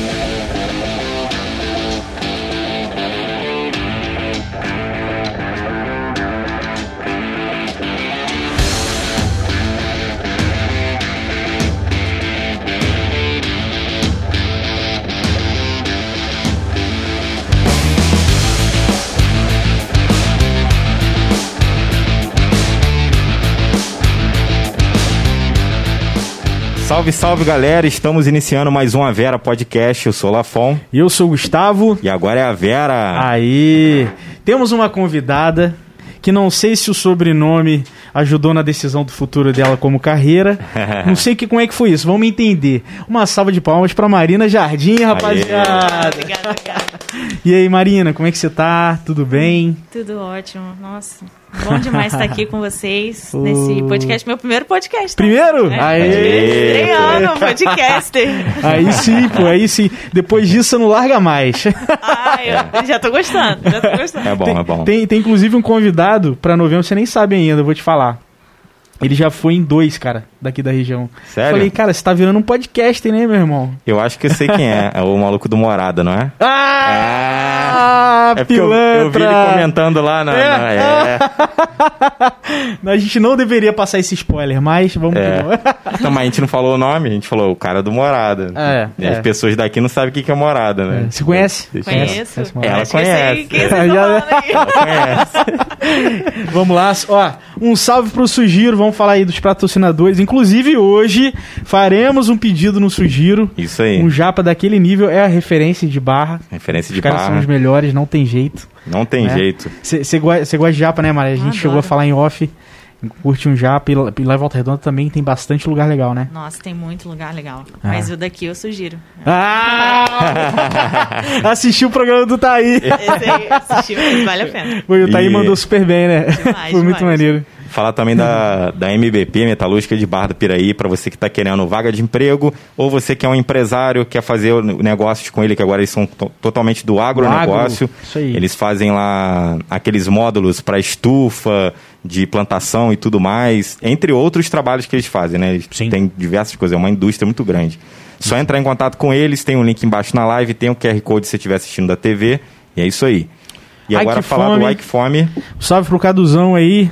Yeah. Salve, salve galera, estamos iniciando mais um A Vera Podcast. Eu sou o Lafon. E eu sou o Gustavo. E agora é a Vera. Aí, temos uma convidada que não sei se o sobrenome ajudou na decisão do futuro dela como carreira. não sei que, como é que foi isso, vamos entender. Uma salva de palmas para Marina Jardim, rapaziada. Obrigada, obrigada. E aí, Marina, como é que você tá? Tudo bem? Tudo ótimo. Nossa, bom demais estar aqui com vocês nesse podcast, meu primeiro podcast. tá? Primeiro? É, Aê! Estreando, podcaster. Aí sim, pô, aí sim. Depois disso você não larga mais. Ai, eu já tô gostando, já tô gostando. É bom, tem, é bom. Tem, tem inclusive um convidado pra novembro, você nem sabe ainda, eu vou te falar. Ele já foi em dois, cara, daqui da região. Sério? Falei, cara, você tá virando um podcast, né, meu irmão? Eu acho que eu sei quem é. É o maluco do Morada, não é? Ah, É porque eu, eu vi ele comentando lá na. É. na- é. A gente não deveria passar esse spoiler, mas vamos É. que Não, mas a gente não falou o nome, a gente falou o cara do Morada. É, E as é. pessoas daqui não sabem o que é Morada, né? Você conhece? Deixa- Conheço. Conhece, Ela conhece. Ela conhece. Vamos lá, ó, um salve pro Sugiro, vamos falar aí dos patrocinadores. Inclusive, hoje faremos um pedido no Sugiro. Isso aí. Um japa daquele nível é a referência de barra. Referência Os de caras são barra. os melhores, não tem jeito. Não tem É. jeito. Você gosta de japa, né, Maria? A gente Adoro. chegou a falar em off, curte um japa e lá e lá em Volta Redonda também tem bastante lugar legal, né? Nossa, tem muito lugar legal. Ah. Mas o daqui eu sugiro. Ah! Assistiu o programa do Taí. Esse aí assistiu, mas vale a pena. Foi, o Taí E- mandou super bem, né? Demais, Foi muito demais. maneiro. Falar também da, da MBP, Metalúrgica de Barra do Piraí, para você que está querendo vaga de emprego, ou você que é um empresário, quer fazer negócios com ele, que agora eles são to- totalmente do agronegócio. agro, isso aí. Eles fazem lá aqueles módulos para estufa, de plantação e tudo mais, entre outros trabalhos que eles fazem, né? Eles Sim. têm diversas coisas, é uma indústria muito grande. Só entrar em contato com eles, tem um link embaixo na live, tem o QR Code se você estiver assistindo da TV, e é isso aí. E Ai, agora falar fome. do Ike Fome. Salve pro Caduzão aí.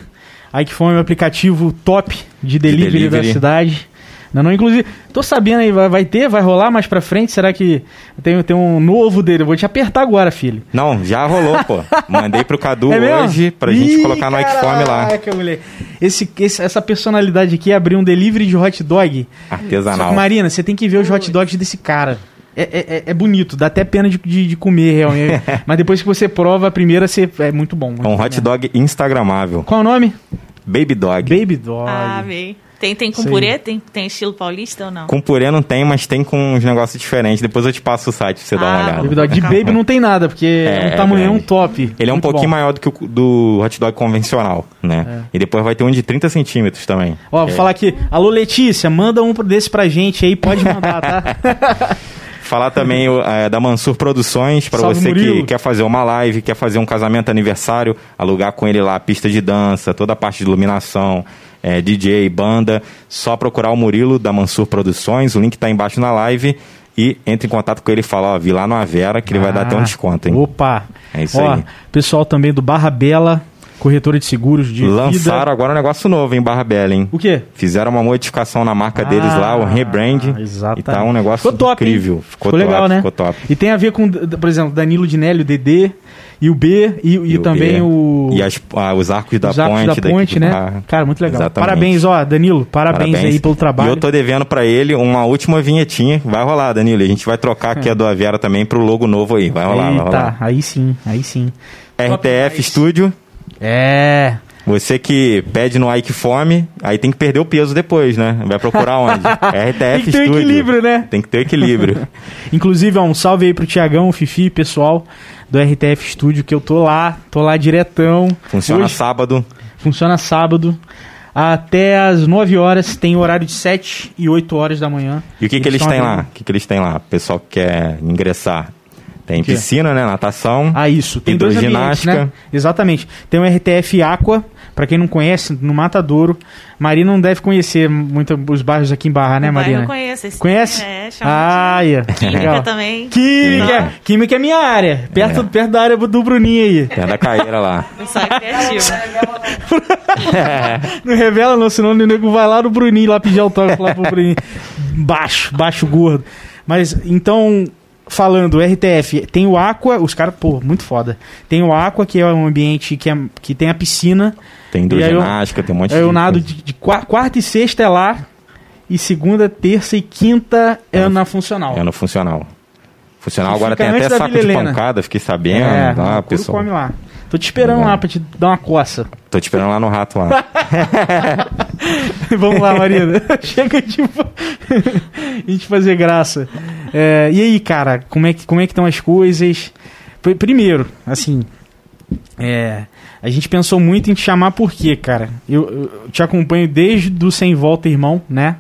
Fome é um aplicativo top de delivery, delivery. da cidade. Não, não, inclusive, tô sabendo aí, vai, vai ter, vai rolar mais pra frente? Será que tem, tem um novo dele? Eu vou te apertar agora, filho. Não, já rolou, pô. Mandei pro Cadu É mesmo? hoje pra gente Ih, colocar no Ike Fome lá. caraca, moleque. Esse, esse- essa personalidade aqui abrir um delivery de hot dog. Artesanal. Marina, você tem que ver os hot dogs desse cara. É, é- é- é bonito, dá até pena de, de- de comer, realmente. Mas depois que você prova a primeira, você, é muito bom. É um hot mesmo. dog instagramável. Qual é o nome? Baby dog. Baby Dog. Ah, amei. Tem, tem com purê? Tem, tem estilo paulista ou não? Com purê não tem, mas tem com uns negócios diferentes. Depois eu te passo o site pra você dar uma Ah, olhada. Baby Dog. De Baby não tem nada, porque é, É, um tamanhão grande. top. Ele é um pouquinho bom. maior do que o do hot dog convencional, né? E depois vai ter um de 30 centímetros também. Ó, vou É. falar aqui. Alô, Letícia, manda um desse pra gente aí, pode mandar, tá? Falar também é, da Mansur Produções, para você que Murilo. quer fazer uma live, quer fazer um casamento aniversário, alugar com ele lá a pista de dança, toda a parte de iluminação, é, DJ, banda, só procurar o Murilo da Mansur Produções, o link tá embaixo na live e entre em contato com ele e fala, ó, vi lá no Avera que ele vai dar até um Ah, desconto, hein? Opa! É isso Ó, aí. pessoal também do Barra Bela, corretora de seguros de Lançaram vida. agora um negócio novo em Barra Bela, hein? O quê? Fizeram uma modificação na marca deles lá, o rebrand. Ah, Exatamente. E tá um negócio Ficou top, hein? incrível. Ficou, legal, top, né? Ficou top. E tem a ver com, por exemplo, Danilo Dinelli, o DD, e o B, e, e o também B. o... E as- ah, os arcos da os arcos ponte. da ponte, né? Barra. Cara, muito legal. Exatamente. Parabéns, ó, Danilo, parabéns, aí pelo trabalho. E eu tô devendo pra ele uma última vinhetinha. Vai rolar, Danilo. A gente vai trocar aqui a do Aviara também pro logo novo aí. Vai rolar, vai Eita, rolar. aí sim, aí sim. RTF Studio. É... Você que pede no Ike Fome, aí tem que perder o peso depois, né? Vai procurar onde? RTF Tem que ter Studio. equilíbrio, né? Tem que ter equilíbrio. Inclusive, ó, um salve aí pro Tiagão, Fifi, pessoal do RTF Studio, que eu tô lá, tô lá diretão. Funciona Hoje sábado. funciona sábado. Até às 9 horas, tem horário de 7 e 8 horas da manhã. E o que, que eles têm lá? O que, que eles têm lá? O pessoal que quer ingressar. Tem quê? piscina, né? Natação. Ah, isso. Tem dois ambientes, Hidroginástica. né? Exatamente. Tem o RTF Aqua, Pra quem não conhece, no Matadouro, Marina não deve conhecer muito os bairros aqui em Barra, né, Marina? Eu conheço. Esse Conhece? É, chama Ah, de ia. Química Legal. também. Química! Não. Química é minha área. Perto, perto da área do Bruninho aí. A da Caeira lá. Pessoal é criativo. Não revela não, senão o nego vai lá no Bruninho lá pedir autógrafo lá pro Bruninho. Baixo, baixo gordo. Mas, então, falando, RTF, tem o Aqua, os caras, pô, muito foda. Tem o Aqua, que é um ambiente que, é, que tem a piscina. Tem aí eu- hidroginástica, tem um monte Aí de eu nado de, de qua- quarta e sexta é lá. E segunda, terça e quinta é, É na funcional. É no funcional. Funcional agora tem até saco Vila de Helena. pancada, fiquei sabendo. É, Curo pessoal. come lá. Tô te esperando lá pra te dar uma coça. Tô te esperando lá no rato lá. Vamos lá, Marina. Chega de a gente fazer graça. É, e aí, cara, como é que como é que estão as coisas? Pr- Primeiro, assim, é, a gente pensou muito em te chamar por quê, cara? Eu, eu te acompanho desde do Sem Volta Irmão, né?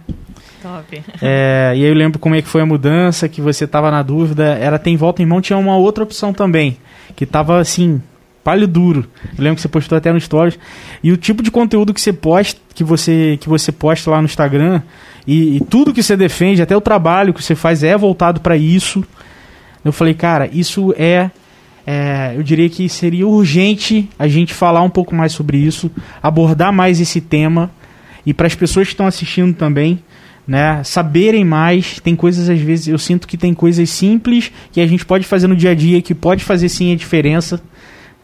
Top. É, e aí eu lembro como é que foi a mudança, que você tava na dúvida. Era Tem Volta Irmão, tinha uma outra opção também, que tava assim, palho duro. Eu lembro que você postou até no Stories. E o tipo de conteúdo que você posta, que você, que você posta lá no Instagram, e, e tudo que você defende, até o trabalho que você faz é voltado para isso. Eu falei, cara, isso é, é, Eu diria que seria urgente a gente falar um pouco mais sobre isso, abordar mais esse tema. E para as pessoas que estão assistindo também, né, saberem mais. Tem coisas, às vezes, eu sinto que tem coisas simples que a gente pode fazer no dia a dia, que pode fazer sim a diferença.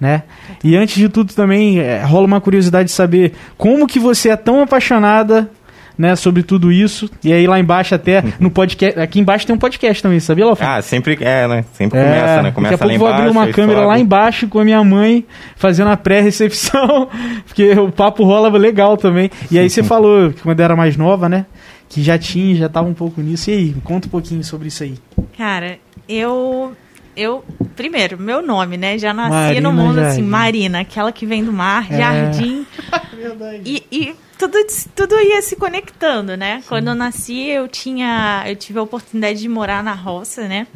Né? E antes de tudo também é, rola uma curiosidade de saber como que você é tão apaixonada né, sobre tudo isso. E aí lá embaixo até no podcast, aqui embaixo tem um podcast também, sabia, Lofo? ah, sempre é, né? Sempre começa, né? Começa daqui a pouco lá vou abrir uma câmera sobe. lá embaixo com a minha mãe fazendo a pré-recepção, porque o papo rola legal também. E aí você falou que quando era mais nova, né? Que já tinha, já tava um pouco nisso. E aí, conta um pouquinho sobre isso aí. Cara, eu. Eu. Primeiro, meu nome, né? Já nasci Marina no mundo assim, Jardim. Marina, aquela que vem do mar, É. jardim. E, e tudo, tudo ia se conectando, né? Quando eu nasci, eu tinha. Eu tive a oportunidade de morar na roça, né?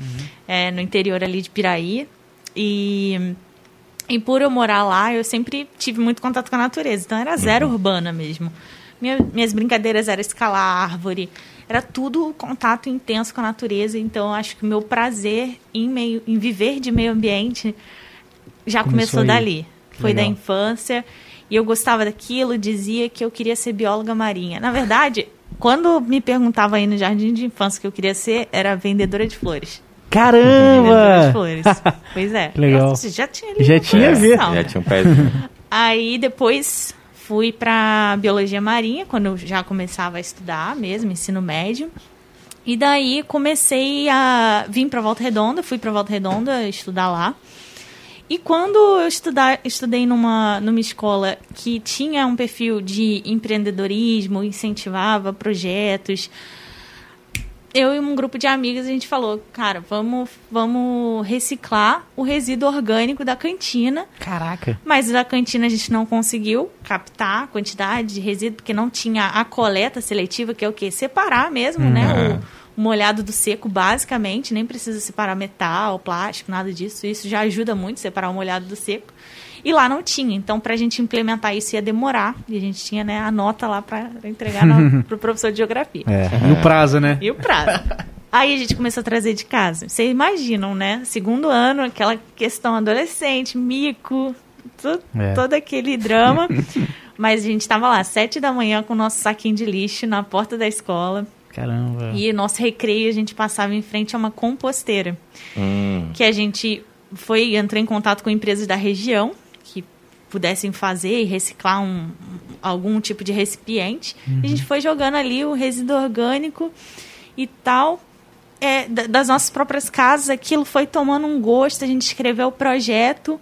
É, no interior ali de Piraí. E. E por eu morar lá, eu sempre tive muito contato com a natureza. Então era zero urbana mesmo. Minha- minhas brincadeiras eram escalar árvore. Era tudo contato intenso com a natureza. Então acho que o meu prazer em, meio, em viver de meio ambiente já Começou começou, dali. Foi da Legal. infância. E eu gostava daquilo, dizia que eu queria ser bióloga marinha. Na verdade, quando me perguntava aí no jardim de infância que eu queria ser, era vendedora de flores. Vendedora de Caramba! flores. pois é. Legal. Eu já tinha ali Já uma tinha ver. conexão. Já tinha um pezinho. Aí depois fui para biologia marinha, quando eu já começava a estudar mesmo, ensino médio. E daí comecei a vim para Volta Redonda, fui para Volta Redonda estudar lá. E quando eu estudar, estudei numa, numa escola que tinha um perfil de empreendedorismo, incentivava projetos, eu e um grupo de amigas a gente falou, cara, vamos, vamos reciclar o resíduo orgânico da cantina Caraca. mas da cantina a gente não conseguiu captar a quantidade de resíduo, porque não tinha a coleta seletiva, que é o quê? Separar mesmo, né? O, o molhado do seco, basicamente. Nem precisa separar metal, plástico, nada disso. Isso já ajuda muito, separar o molhado do seco. E lá não tinha. Então, para a gente implementar isso ia demorar. E a gente tinha né, a nota lá para entregar para o professor de geografia. É, e o prazo, né? E o prazo. Aí a gente começou a trazer de casa. Vocês imaginam, né? Segundo ano, aquela questão adolescente, mico, tu- É. todo aquele drama. Mas a gente estava lá, sete da manhã, com o nosso saquinho de lixo na porta da escola. Caramba. E nosso recreio, a gente passava em frente a uma composteira. Hum, Que a gente foi, entrou em contato com empresas da região que pudessem fazer e reciclar um, algum tipo de recipiente. E a gente foi jogando ali o resíduo orgânico e tal. É, da- das nossas próprias casas, aquilo foi tomando um gosto, a gente escreveu o projeto,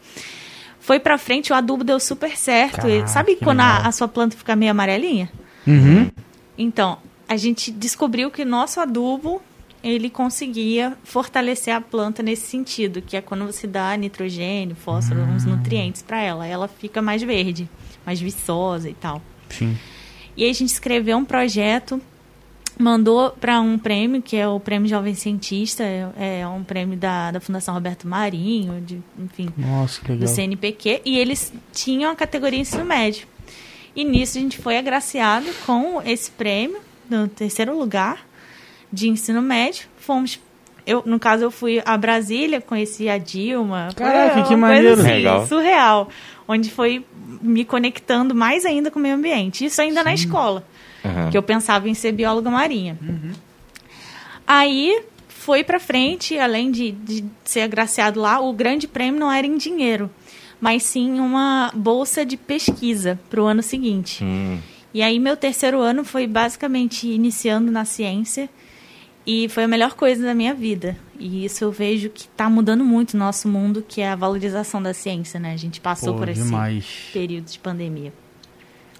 foi pra frente, o adubo deu super certo. E Caraca, sabe quando a, a sua planta fica meio amarelinha? Uhum. Então, a gente descobriu que nosso adubo ele conseguia fortalecer a planta nesse sentido, que é quando você dá nitrogênio, fósforo, uns nutrientes para ela, ela fica mais verde, mais viçosa e tal. Sim. E aí a gente escreveu um projeto, mandou para um prêmio, que é o Prêmio Jovem Cientista, é, é um prêmio da, da Fundação Roberto Marinho, de, enfim, Nossa, que legal. do CNPq, e eles tinham a categoria ensino médio. E nisso a gente foi agraciado com esse prêmio, no terceiro lugar de ensino médio. Fomos eu, no caso, eu fui a Brasília, conheci a Dilma. Caraca, que uma maneiro. Coisa assim, Legal. surreal. Onde foi me conectando mais ainda com o meio ambiente. Isso ainda na escola. Aham. Que eu pensava em ser bióloga marinha. Aí foi pra frente, além de, de ser agraciado lá, o grande prêmio não era em dinheiro, mas sim uma bolsa de pesquisa para o ano seguinte. Hum, E aí meu terceiro ano foi basicamente iniciando na ciência e foi a melhor coisa da minha vida. E isso eu vejo que está mudando muito o nosso mundo, que é a valorização da ciência, né? A gente passou Pô, por esse demais. período de pandemia.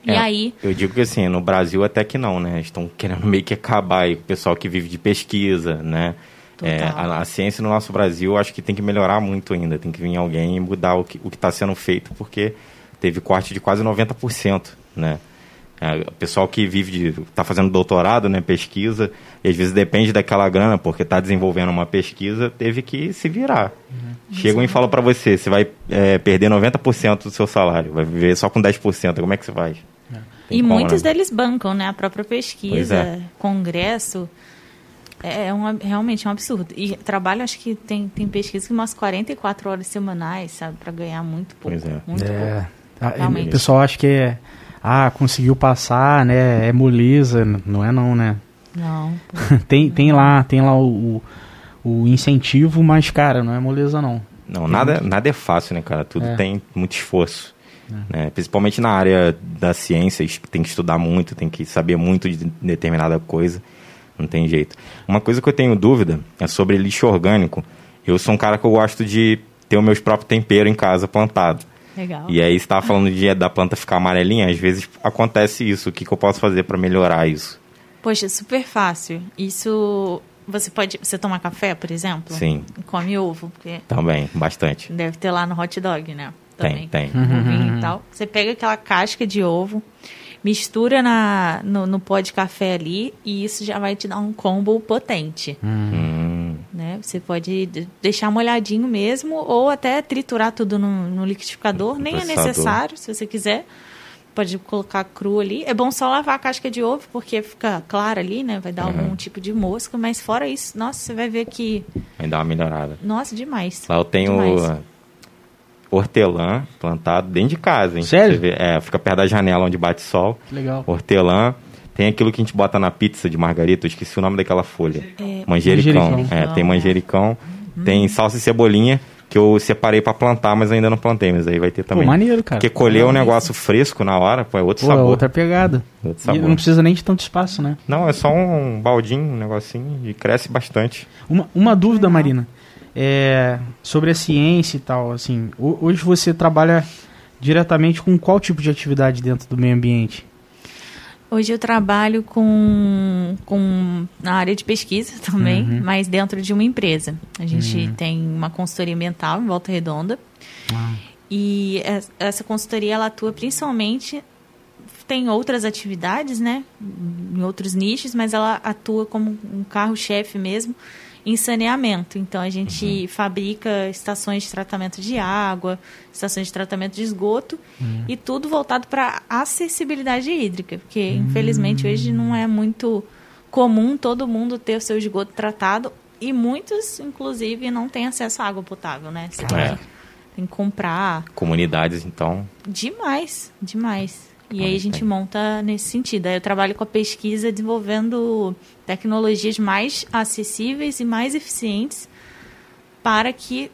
E É, aí, Eu digo que assim, no Brasil até que não, né? Estão querendo meio que acabar aí, o pessoal que vive de pesquisa, né? É, a, a ciência no nosso Brasil acho que tem que melhorar muito ainda. Tem que vir alguém e mudar o que o está sendo feito, porque teve corte de quase 90%, né? É, o pessoal que vive de. está fazendo doutorado, né? Pesquisa, e às vezes depende daquela grana, porque está desenvolvendo uma pesquisa, teve que se virar. Chegam e falam para você, você vai é, perder 90% do seu salário, vai viver só com 10%, como é que você faz? Tem E como, muitos né? deles bancam, né? A própria pesquisa, é. congresso. É um, ab- realmente um absurdo. E trabalho, acho que tem, tem pesquisa que umas 44 horas semanais, sabe? Para ganhar muito pouco. Pois é. Muito É. pouco. Ah, Realmente. O pessoal acha que é. Ah, conseguiu passar, né? É moleza. Não é não, né? Não. tem, tem lá, tem lá o, o, o incentivo, mas, cara, não é moleza não. Não, nada, nada é fácil, né, cara? Tudo É. tem muito esforço. Né? Principalmente na área da ciência, tem que estudar muito, tem que saber muito de determinada coisa. Não tem jeito. Uma coisa que eu tenho dúvida é sobre lixo orgânico. Eu sou um cara que eu gosto de ter os meus próprios temperos em casa plantado. Legal. E aí, você estava falando de, da planta ficar amarelinha, às vezes acontece isso. O que, que eu posso fazer para melhorar isso? Poxa, super fácil. Isso. Você pode. Você toma café, por exemplo? Sim. E come ovo, porque Também, bastante. deve ter lá no hot dog, né? Tem, tem. Ovinho e tal. Você pega aquela casca de ovo, mistura na, no, no pó de café ali e isso já vai te dar um combo potente. Hum, Né? Você pode de- deixar molhadinho mesmo ou até triturar tudo no, no liquidificador. No Nem é necessário, se você quiser. Pode colocar cru ali. É bom só lavar a casca de ovo, porque fica clara ali, né? Vai dar Uhum. algum tipo de mosca. Mas fora isso, nossa, você vai ver que... vai dar uma melhorada. Nossa, demais. Lá eu tenho Demais. Hortelã plantado dentro de casa, hein? Sério? Você vê, é, fica perto da janela onde bate sol. Que legal. Hortelã. Tem aquilo que a gente bota na pizza de margarita, eu esqueci o nome daquela folha. É, manjericão. Manjericão. É, tem manjericão. Tem salsa e cebolinha, que eu separei pra plantar, mas ainda não plantei, mas aí vai ter Pô, também. maneiro, cara. Porque colher um negócio fresco na hora, pô, é outro Pô, é sabor. outra pegada. Outro E sabor. não precisa nem de tanto espaço, né? Não, é só um baldinho, um negocinho, e cresce bastante. Uma, uma dúvida. Marina. É, sobre a ciência e tal, assim, ho- hoje você trabalha diretamente com qual tipo de atividade dentro do meio ambiente? Hoje eu trabalho com, com na área de pesquisa também, Uhum. mas dentro de uma empresa. A gente tem uma consultoria ambiental em Volta Redonda Ah, e es- essa consultoria ela atua principalmente tem outras atividades, né, em outros nichos, mas ela atua como um carro-chefe mesmo em saneamento. Então a gente fabrica estações de tratamento de água, estações de tratamento de esgoto e tudo voltado para acessibilidade hídrica, porque infelizmente hoje não é muito comum todo mundo ter o seu esgoto tratado e muitos, inclusive, não têm acesso à água potável, né? É. tem que comprar Comunidades, então. demais, demais. E aí a gente monta nesse sentido. Aí eu trabalho com a pesquisa desenvolvendo tecnologias mais acessíveis e mais eficientes para que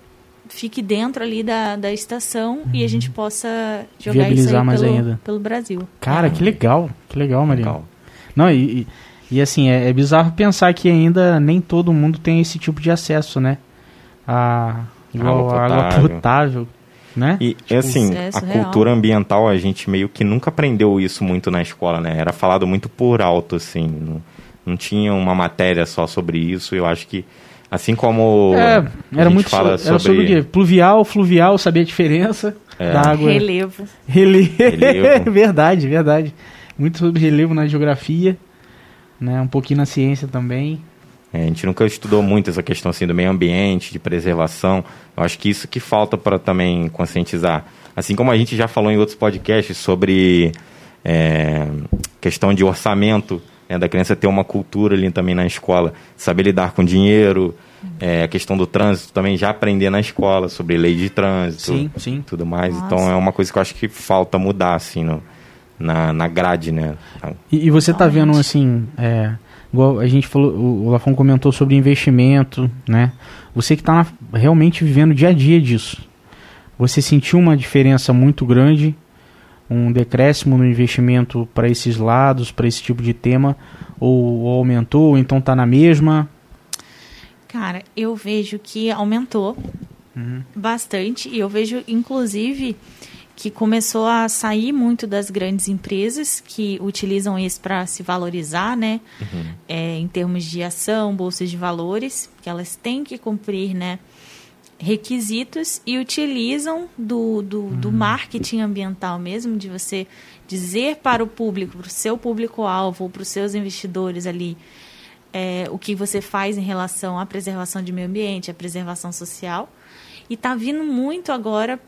fique dentro ali da, da estação e a gente possa jogar isso Viabilizar aí mais pelo, ainda. pelo Brasil. Cara, que legal, que legal, Marina. Legal. Não, e, e, e assim, é, é bizarro pensar que ainda nem todo mundo tem esse tipo de acesso, né? A, igual Água a água potável. Né? E assim, isso é a surreal. cultura ambiental, a gente meio que nunca aprendeu isso muito na escola, né? Era falado muito por alto, assim. Não, não tinha uma matéria só sobre isso. Eu acho que, assim como É, a era gente muito fala so- era sobre o quê? Pluvial, fluvial, saber a diferença É. da água. Relevo. Relevo. Relevo. verdade, verdade. Muito sobre relevo na geografia, né? Um pouquinho na ciência também. É, a gente nunca estudou muito essa questão assim do meio ambiente, de preservação. Eu acho que isso que falta para também conscientizar. Assim como a gente já falou em outros podcasts sobre é, questão de orçamento, né, da criança ter uma cultura ali também na escola, saber lidar com dinheiro, é, a questão do trânsito também já aprender na escola sobre lei de trânsito, Sim, sim. tudo mais. Nossa. Então é uma coisa que eu acho que falta mudar assim no, na, na grade, né? E, e você tá Realmente. vendo assim, é, igual a gente falou, o, Lafon comentou sobre investimento, né? Você que tá na- realmente vivendo o dia a dia disso. Você sentiu uma diferença muito grande, um decréscimo no investimento para esses lados, para esse tipo de tema, ou, ou aumentou, ou então tá na mesma? Cara, eu vejo que aumentou bastante e eu vejo, inclusive, que começou a sair muito das grandes empresas que utilizam isso para se valorizar, né? É, em termos de ação, bolsas de valores, que elas têm que cumprir, né? requisitos e utilizam do, do, do marketing ambiental mesmo, de você dizer para o público, para o seu público-alvo, para os seus investidores ali, é, o que você faz em relação à preservação de meio ambiente, à preservação social. E está vindo muito agora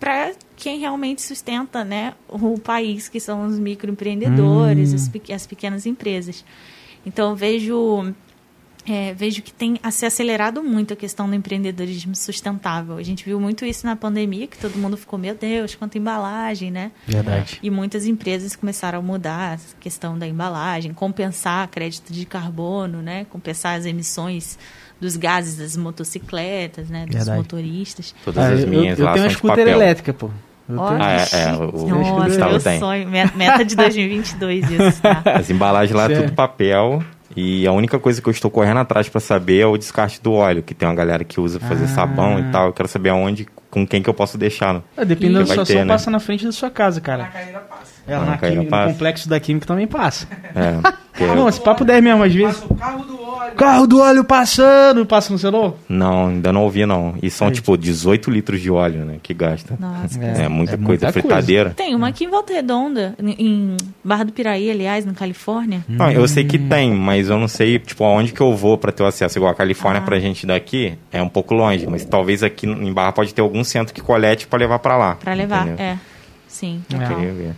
para quem realmente sustenta né, o país, que são os microempreendedores, Hum. as, pe- as pequenas empresas. Então, vejo, é, vejo que tem a se acelerado muito a questão do empreendedorismo sustentável. A gente viu muito isso na pandemia, que todo mundo ficou, meu Deus, quanta embalagem, né? Verdade. E muitas empresas começaram a mudar a questão da embalagem, compensar crédito de carbono, né? Compensar as emissões dos gases das motocicletas, né? Dos Verdade. motoristas. Todas Ah, as eu, minhas eu lá tenho uma de scooter elétrica, pô. Eu Olha, tenho- Ah, é, é, o- o Nossa, Gustavo meu tem. sonho. Me- Meta de 2022 isso, tá? As embalagens lá é tudo papel. E a única coisa que eu estou correndo atrás para saber é o descarte do óleo, que tem uma galera que usa pra fazer Ah. sabão e tal. Eu quero saber aonde, com quem que eu posso deixar. no- Ah, dependendo da situação, ter, né? passa na frente da sua casa, cara. Na carreira passa. É, Ah, na química, passa. no complexo da química também passa. É, porque Não, esse papo 10 mesmo, às vezes. Passa o carro do óleo. Carro do óleo passando, passa no celular? não, ainda não ouvi não. E são Aí. tipo 18 litros de óleo, né, que gasta. Nossa. É, muita é coisa, muita fritadeira. Tem uma aqui em Volta Redonda, em- Barra do Piraí, aliás, na Califórnia. Não, eu sei que tem, mas eu não sei, tipo, aonde que eu vou pra ter o acesso. Igual a Califórnia Ah. pra gente daqui é um pouco longe, mas talvez aqui em Barra pode ter algum centro que colete pra levar pra lá. Pra levar, entendeu? é. Sim. Eu É. queria ver.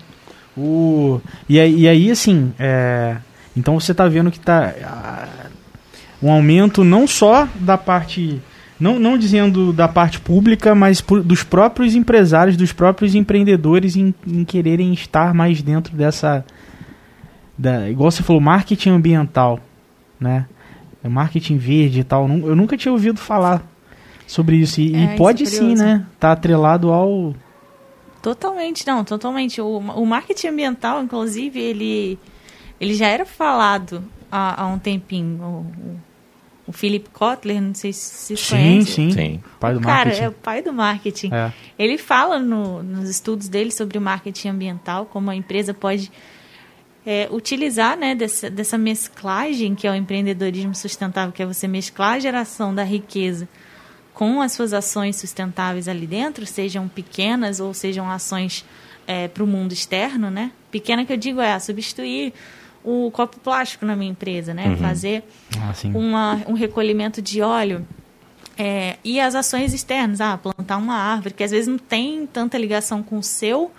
O... E, aí, e aí, assim, é, então você tá vendo que tá ah, um aumento não só da parte, não, não dizendo da parte pública, mas por- dos próprios empresários, dos próprios empreendedores em, em quererem estar mais dentro dessa, da, igual você falou, marketing ambiental, né? Marketing verde e tal. Eu nunca tinha ouvido falar sobre isso. E, e É, isso pode é sim, né? Tá atrelado ao. Totalmente, não, totalmente. O, o marketing ambiental, inclusive, ele, ele já era falado há, há um tempinho. O, o, o Philip Kotler, não sei se você Sim, conhece. sim. Sim. Pai do Cara, marketing. é o pai do marketing. É. Ele fala no- nos estudos dele sobre o marketing ambiental, como a empresa pode é, utilizar né, dessa, dessa mesclagem que é o empreendedorismo sustentável, que é você mesclar a geração da riqueza com as suas ações sustentáveis ali dentro, sejam pequenas ou sejam ações para o mundo externo, né? Pequena que eu digo é a substituir o copo plástico na minha empresa, né? Fazer Ah, uma, um recolhimento de óleo é, e as ações externas, ah, plantar uma árvore, que às vezes não tem tanta ligação com o seu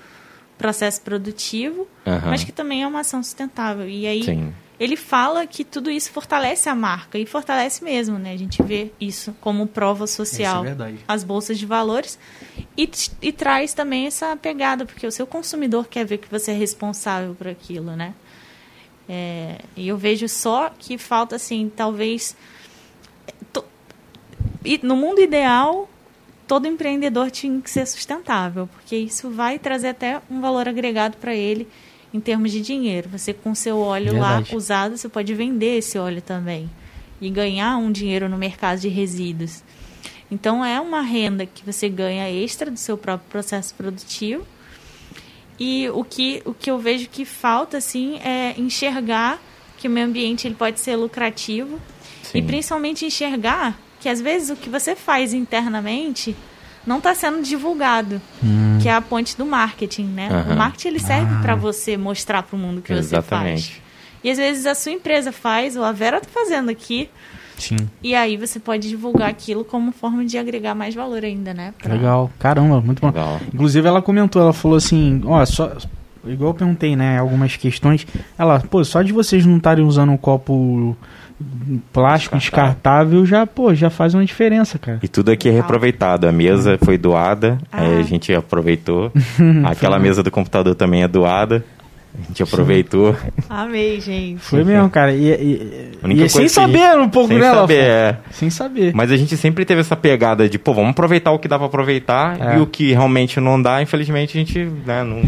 processo produtivo, Aham. mas que também é uma ação sustentável. E aí Sim. Ele fala que tudo isso fortalece a marca, e fortalece mesmo, né? A gente vê isso como prova social. Isso é verdade. As bolsas de valores e, e traz também essa pegada, porque o seu consumidor quer ver que você é responsável por aquilo, né? É, e eu vejo só que falta, assim, talvez. to- e no mundo ideal, todo empreendedor tinha que ser sustentável, porque isso vai trazer até um valor agregado para ele em termos de dinheiro. Você, com seu óleo Verdade. lá usado, você pode vender esse óleo também e ganhar um dinheiro no mercado de resíduos. Então, é uma renda que você ganha extra do seu próprio processo produtivo. E o que, o que eu vejo que falta, assim, é enxergar que o meio ambiente ele pode ser lucrativo Sim. e principalmente enxergar que às vezes o que você faz internamente não está sendo divulgado, que é a ponte do marketing, né? Aham. O marketing ele serve para você mostrar para o mundo o que você faz. Exatamente. E às vezes a sua empresa faz, ou a Vera está fazendo aqui, Sim. e aí você pode divulgar aquilo como forma de agregar mais valor ainda, né? Pra- Legal. Caramba, muito bom. Legal. Inclusive ela comentou, ela falou assim, ó, só igual eu perguntei, né, algumas questões. Ela, pô, só de vocês não estarem usando um copo plástico descartável já, pô, já faz uma diferença, cara. E tudo aqui é reaproveitado. A mesa foi doada, aí a Ah. gente aproveitou. Aquela mesa do computador também é doada. A gente aproveitou. Amei, gente. Foi mesmo, cara. E, e, A e sem a saber um pouco, Sem saber, é. Sem saber. Mas a gente sempre teve essa pegada de, pô, vamos aproveitar o que dá pra aproveitar É. e o que realmente não dá, infelizmente, a gente, né, não...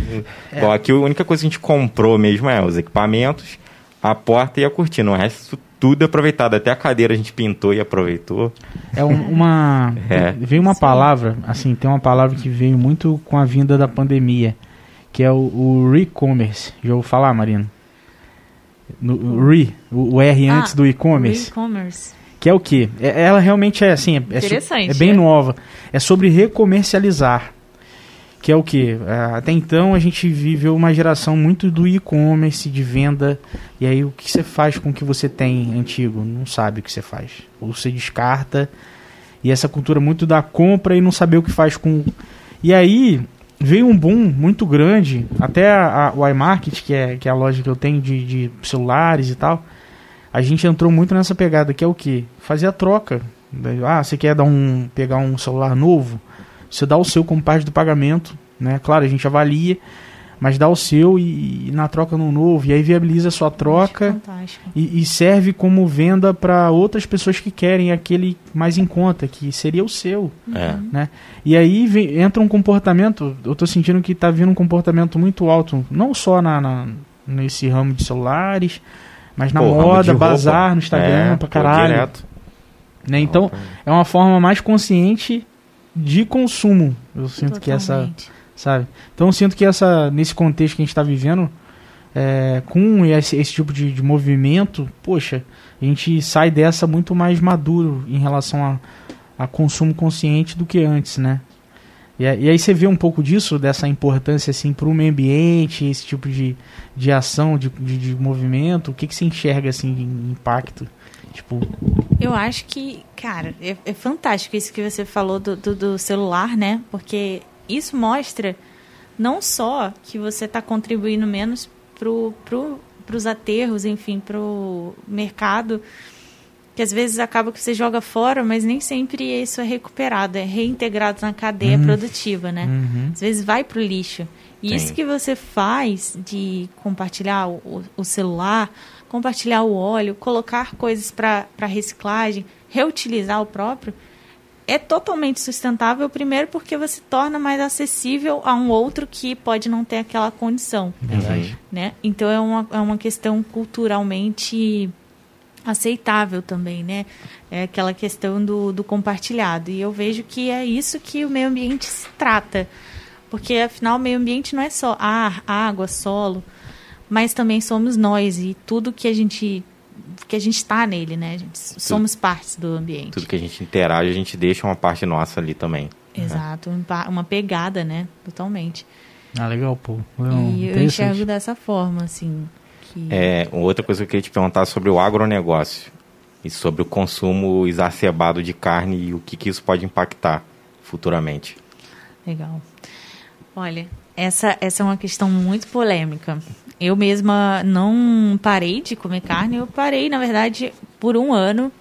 É. Bom, aqui a única coisa que a gente comprou mesmo é os equipamentos, a porta e a cortina. O resto tudo é aproveitado. Até a cadeira a gente pintou e aproveitou. É um- uma. É. Veio uma palavra, assim, tem uma palavra que veio muito com a vinda da pandemia, que é o, o re-commerce. Já ouviu falar, Marina? No, o re, o, o R antes Ah, do e-commerce. E-commerce. Que é o quê? É- ela realmente é assim, é, é Interessante, é bem é. nova. É sobre recomercializar. Que é o quê? É, Até então a gente viveu uma geração muito do e-commerce, de venda. E aí o que você faz com o que você tem antigo? Não sabe o que você faz. Ou você descarta. E essa cultura muito da compra e não saber o que faz com. E aí veio um boom muito grande. Até a, a, o iMarket, que é, que é a loja que eu tenho de, de celulares e tal a gente entrou muito nessa pegada que é o que fazer a troca ah você quer dar um pegar um celular novo você dá o seu como parte do pagamento né claro a gente avalia mas dá o seu e, e na troca no novo e aí viabiliza a sua troca e, e serve como venda para outras pessoas que querem aquele mais em conta que seria o seu É. né? E aí vem- entra um comportamento, eu tô sentindo que tá vindo um comportamento muito alto, não só na, na- nesse ramo de celulares, mas na Pô, moda, bazar, no Instagram, É, pra caralho. direto. Né? Então, é uma forma mais consciente de consumo. Eu sinto que essa, Totalmente. sabe? Então eu sinto que essa nesse contexto que a gente está vivendo, é, com esse, esse tipo de, de movimento, poxa, a gente sai dessa muito mais maduro em relação a, a consumo consciente do que antes, né? E, e aí você vê um pouco disso, dessa importância assim para o meio ambiente, esse tipo de, de ação, de, de, de movimento, o que, que você enxerga assim de impacto? Tipo, Eu acho que, cara, é, é fantástico isso que você falou do, do, do celular, né? Porque isso mostra não só que você está contribuindo menos pro, pro, pros aterros, enfim, pro mercado, que às vezes acaba que você joga fora, mas nem sempre isso é recuperado, é reintegrado na cadeia produtiva, né? uhum. Às vezes vai pro lixo. E Sim. isso que você faz de compartilhar o, o celular, compartilhar o óleo, colocar coisas para reciclagem, reutilizar o próprio, é totalmente sustentável, primeiro porque você torna mais acessível a um outro que pode não ter aquela condição verdade. né? Então é uma, é uma questão culturalmente aceitável também, né? É aquela questão do, do compartilhado. E eu vejo que é isso que o meio ambiente se trata. Porque, afinal, o meio ambiente não é só ar, água, solo, mas também somos nós e tudo que a gente que a gente está nele, né? A gente- somos partes do ambiente. Tudo que a gente interage, a gente deixa uma parte nossa ali também. Exato, um pa- uma pegada, né? Totalmente. Ah, legal, pô. Não, e eu enxergo dessa forma, assim. Que... É, outra coisa que eu queria te perguntar é sobre o agronegócio e sobre o consumo exacerbado de carne e o que, que isso pode impactar futuramente. Legal. Olha, essa, essa é uma questão muito polêmica. Eu mesma não parei de comer carne, eu parei, na verdade, por um ano.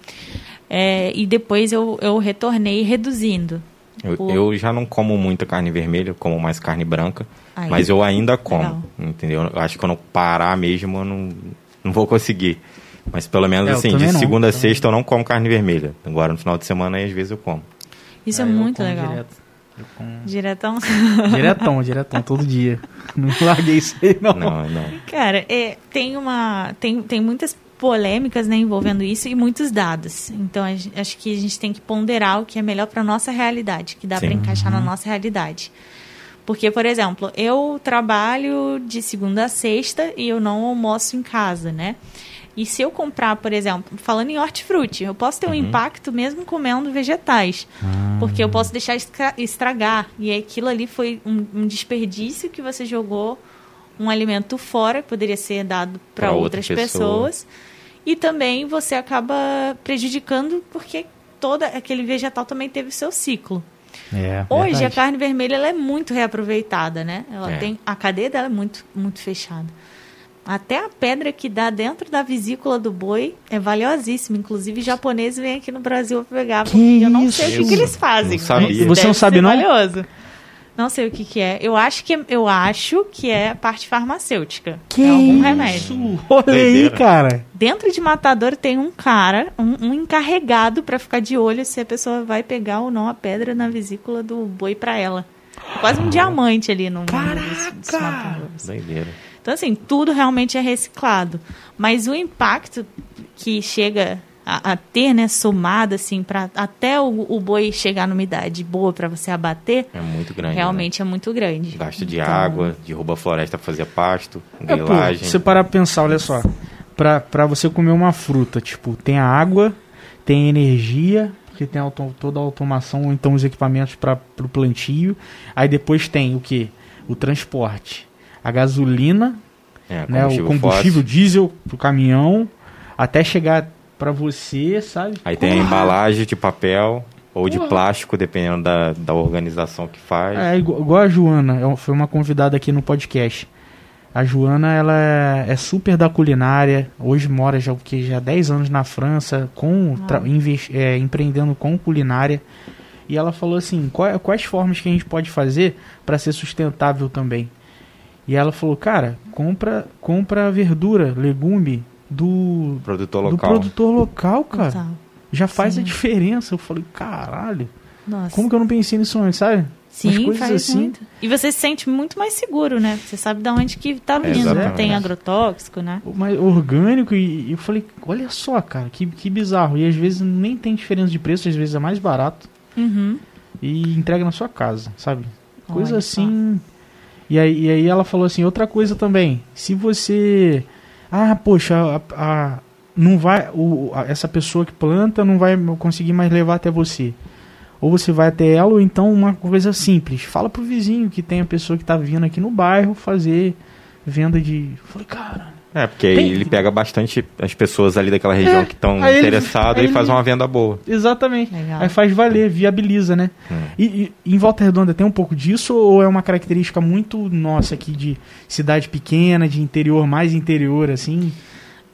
é, e depois eu, eu retornei reduzindo. Eu, Pô. eu já não como muita carne vermelha, eu como mais carne branca, Aí, mas eu ainda como, Legal. entendeu? Eu acho que quando eu parar mesmo, eu não, não vou conseguir. Mas pelo menos É, assim, de não, segunda a também. sexta eu não como carne vermelha. Agora no final de semana, aí, às vezes eu como. Isso é eu muito como legal. Direto. Eu como- Diretão. Diretão, diretão, todo dia. Não larguei isso aí, não. Não, não. Cara, é, tem uma. Tem, tem muitas polêmicas né, envolvendo isso e muitos dados. Então a acho que a gente tem que ponderar o que é melhor para nossa realidade, que dá para encaixar na nossa realidade. Porque, por exemplo, eu trabalho de segunda a sexta e eu não almoço em casa, né? E se eu comprar, por exemplo, falando em hortifruti, eu posso ter um impacto mesmo comendo vegetais. Porque eu posso deixar estra- estragar. E aquilo ali foi um, um desperdício que você jogou um alimento fora, que poderia ser dado para outra outras pessoa. pessoas. E também você acaba prejudicando porque todo aquele vegetal também teve seu ciclo. É, Hoje verdade. a carne vermelha ela é muito reaproveitada, né? Ela É. tem a cadeia dela é muito muito fechada. Até a pedra que dá dentro da vesícula do boi é valiosíssima. Inclusive, japoneses vêm aqui no Brasil pegar. porque eu não sei o que, isso? que eles fazem. Não sabia. mas Você não sabe, não? valioso. Não sei o que, que é. Eu acho que, eu acho que é parte farmacêutica. Que é algum isso? remédio. Olha aí, cara. Dentro de matador tem um cara, um, um encarregado pra ficar de olho se a pessoa vai pegar ou não a pedra na vesícula do boi pra ela. Quase um diamante ali no Caraca! matadores. Doideira. Então, assim, tudo realmente é reciclado. Mas o impacto que chega a, a ter, né, somado, assim, para até o, o boi chegar numa idade boa para você abater, É muito grande. realmente é muito grande. Né? Gasto de Então, água, derruba a floresta pra fazer pasto, É, pô, grilagem. você parar pra pensar, olha só. Pra, pra você comer uma fruta, tipo, tem a água, tem energia, porque tem auto- toda a automação, ou então os equipamentos para pro plantio. Aí depois tem o que? O transporte. A gasolina, É, né, o combustível diesel pro caminhão, até chegar pra você, sabe? Aí tem a embalagem de papel ou de Porra. plástico, dependendo da, da organização que faz. É igual, igual a Joana, é foi uma convidada aqui no podcast. A Joana, ela é, é super da culinária. Hoje mora já o que já há 10 anos na França, com tra- inves- é, empreendendo com culinária. E ela falou assim, "Qual- quais formas que a gente pode fazer para ser sustentável também? E ela falou, cara, compra compra verdura, legume do Produtor do local. produtor local, cara. Total. Já faz Sim. a diferença. Eu falei, caralho, Nossa. como que eu não pensei nisso antes, sabe? Sim, coisas faz assim. muito. E você se sente muito mais seguro, né? Você sabe de onde que tá vindo. Não Exatamente. tem agrotóxico, né? mais orgânico e, e eu falei, olha só, cara, que, que bizarro. E às vezes nem tem diferença de preço, às vezes é mais barato Uhum. e entrega na sua casa, sabe? Coisa Olha só. E aí, e aí ela falou assim, outra coisa também, se você. Ah, poxa, a, a- não vai. O, a- essa pessoa que planta não vai conseguir mais levar até você. Ou você vai até ela, ou então uma coisa simples. Fala pro vizinho que tem a pessoa que tá vindo aqui no bairro fazer venda de. Falei, cara. É, porque aí Tem- ele pega bastante as pessoas ali daquela região É, que estão ele- interessadas aí e faz ele- uma venda boa. Exatamente. Legal. Aí faz valer, viabiliza, né? Hum. E, e em Volta Redonda tem um pouco disso ou é uma característica muito nossa aqui de cidade pequena, de interior, mais interior, assim?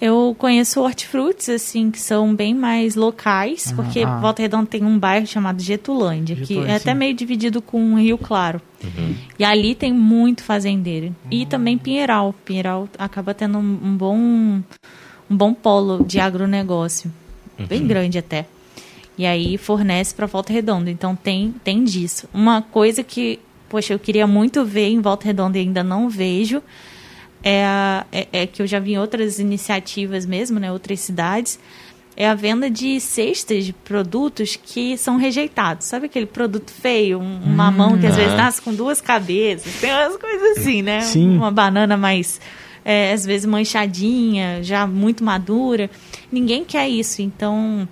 Eu conheço hortifrutis, assim, que são bem mais locais, Ah, porque ah. Volta Redonda tem um bairro chamado Getulândia, que é até meio dividido com Rio Claro. Uhum. E ali tem muito fazendeiro. E também Pinheiral. Pinheiral acaba tendo um, um bom um bom polo de agronegócio. Bem grande até. E aí fornece para Volta Redonda. Então tem, tem disso. Uma coisa que, poxa, eu queria muito ver em Volta Redonda e ainda não vejo é, a- é, é que eu já vi em outras iniciativas mesmo, né, outras cidades, é a venda de cestas de produtos que são rejeitados. Sabe aquele produto feio, um, um mamão que às vezes nasce com duas cabeças, tem umas coisas assim, né? Sim. Uma banana mais, é, às vezes manchadinha, já muito madura. Ninguém quer isso, então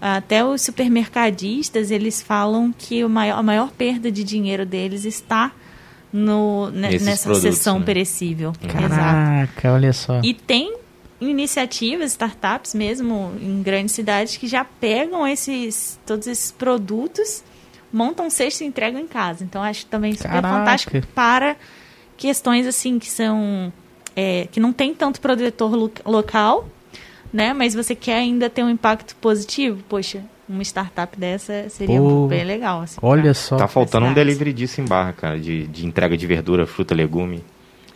até os supermercadistas eles falam que o maior, a maior perda de dinheiro deles está no, Nesses nessa produtos, seção né? perecível. Exato. Caraca, olha só. E tem iniciativas, startups mesmo, em grandes cidades, que já pegam esses todos esses produtos, montam cesta e entregam em casa. Então, acho também super Caraca. fantástico para questões assim que são... é, que não tem tanto produtor lo- local, né? Mas você quer ainda ter um impacto positivo. Poxa, uma startup dessa seria Pô, bem legal. Assim, Olha pra- só. Tá faltando um delivery disso em barra, cara, de, de entrega de verdura, fruta, legume.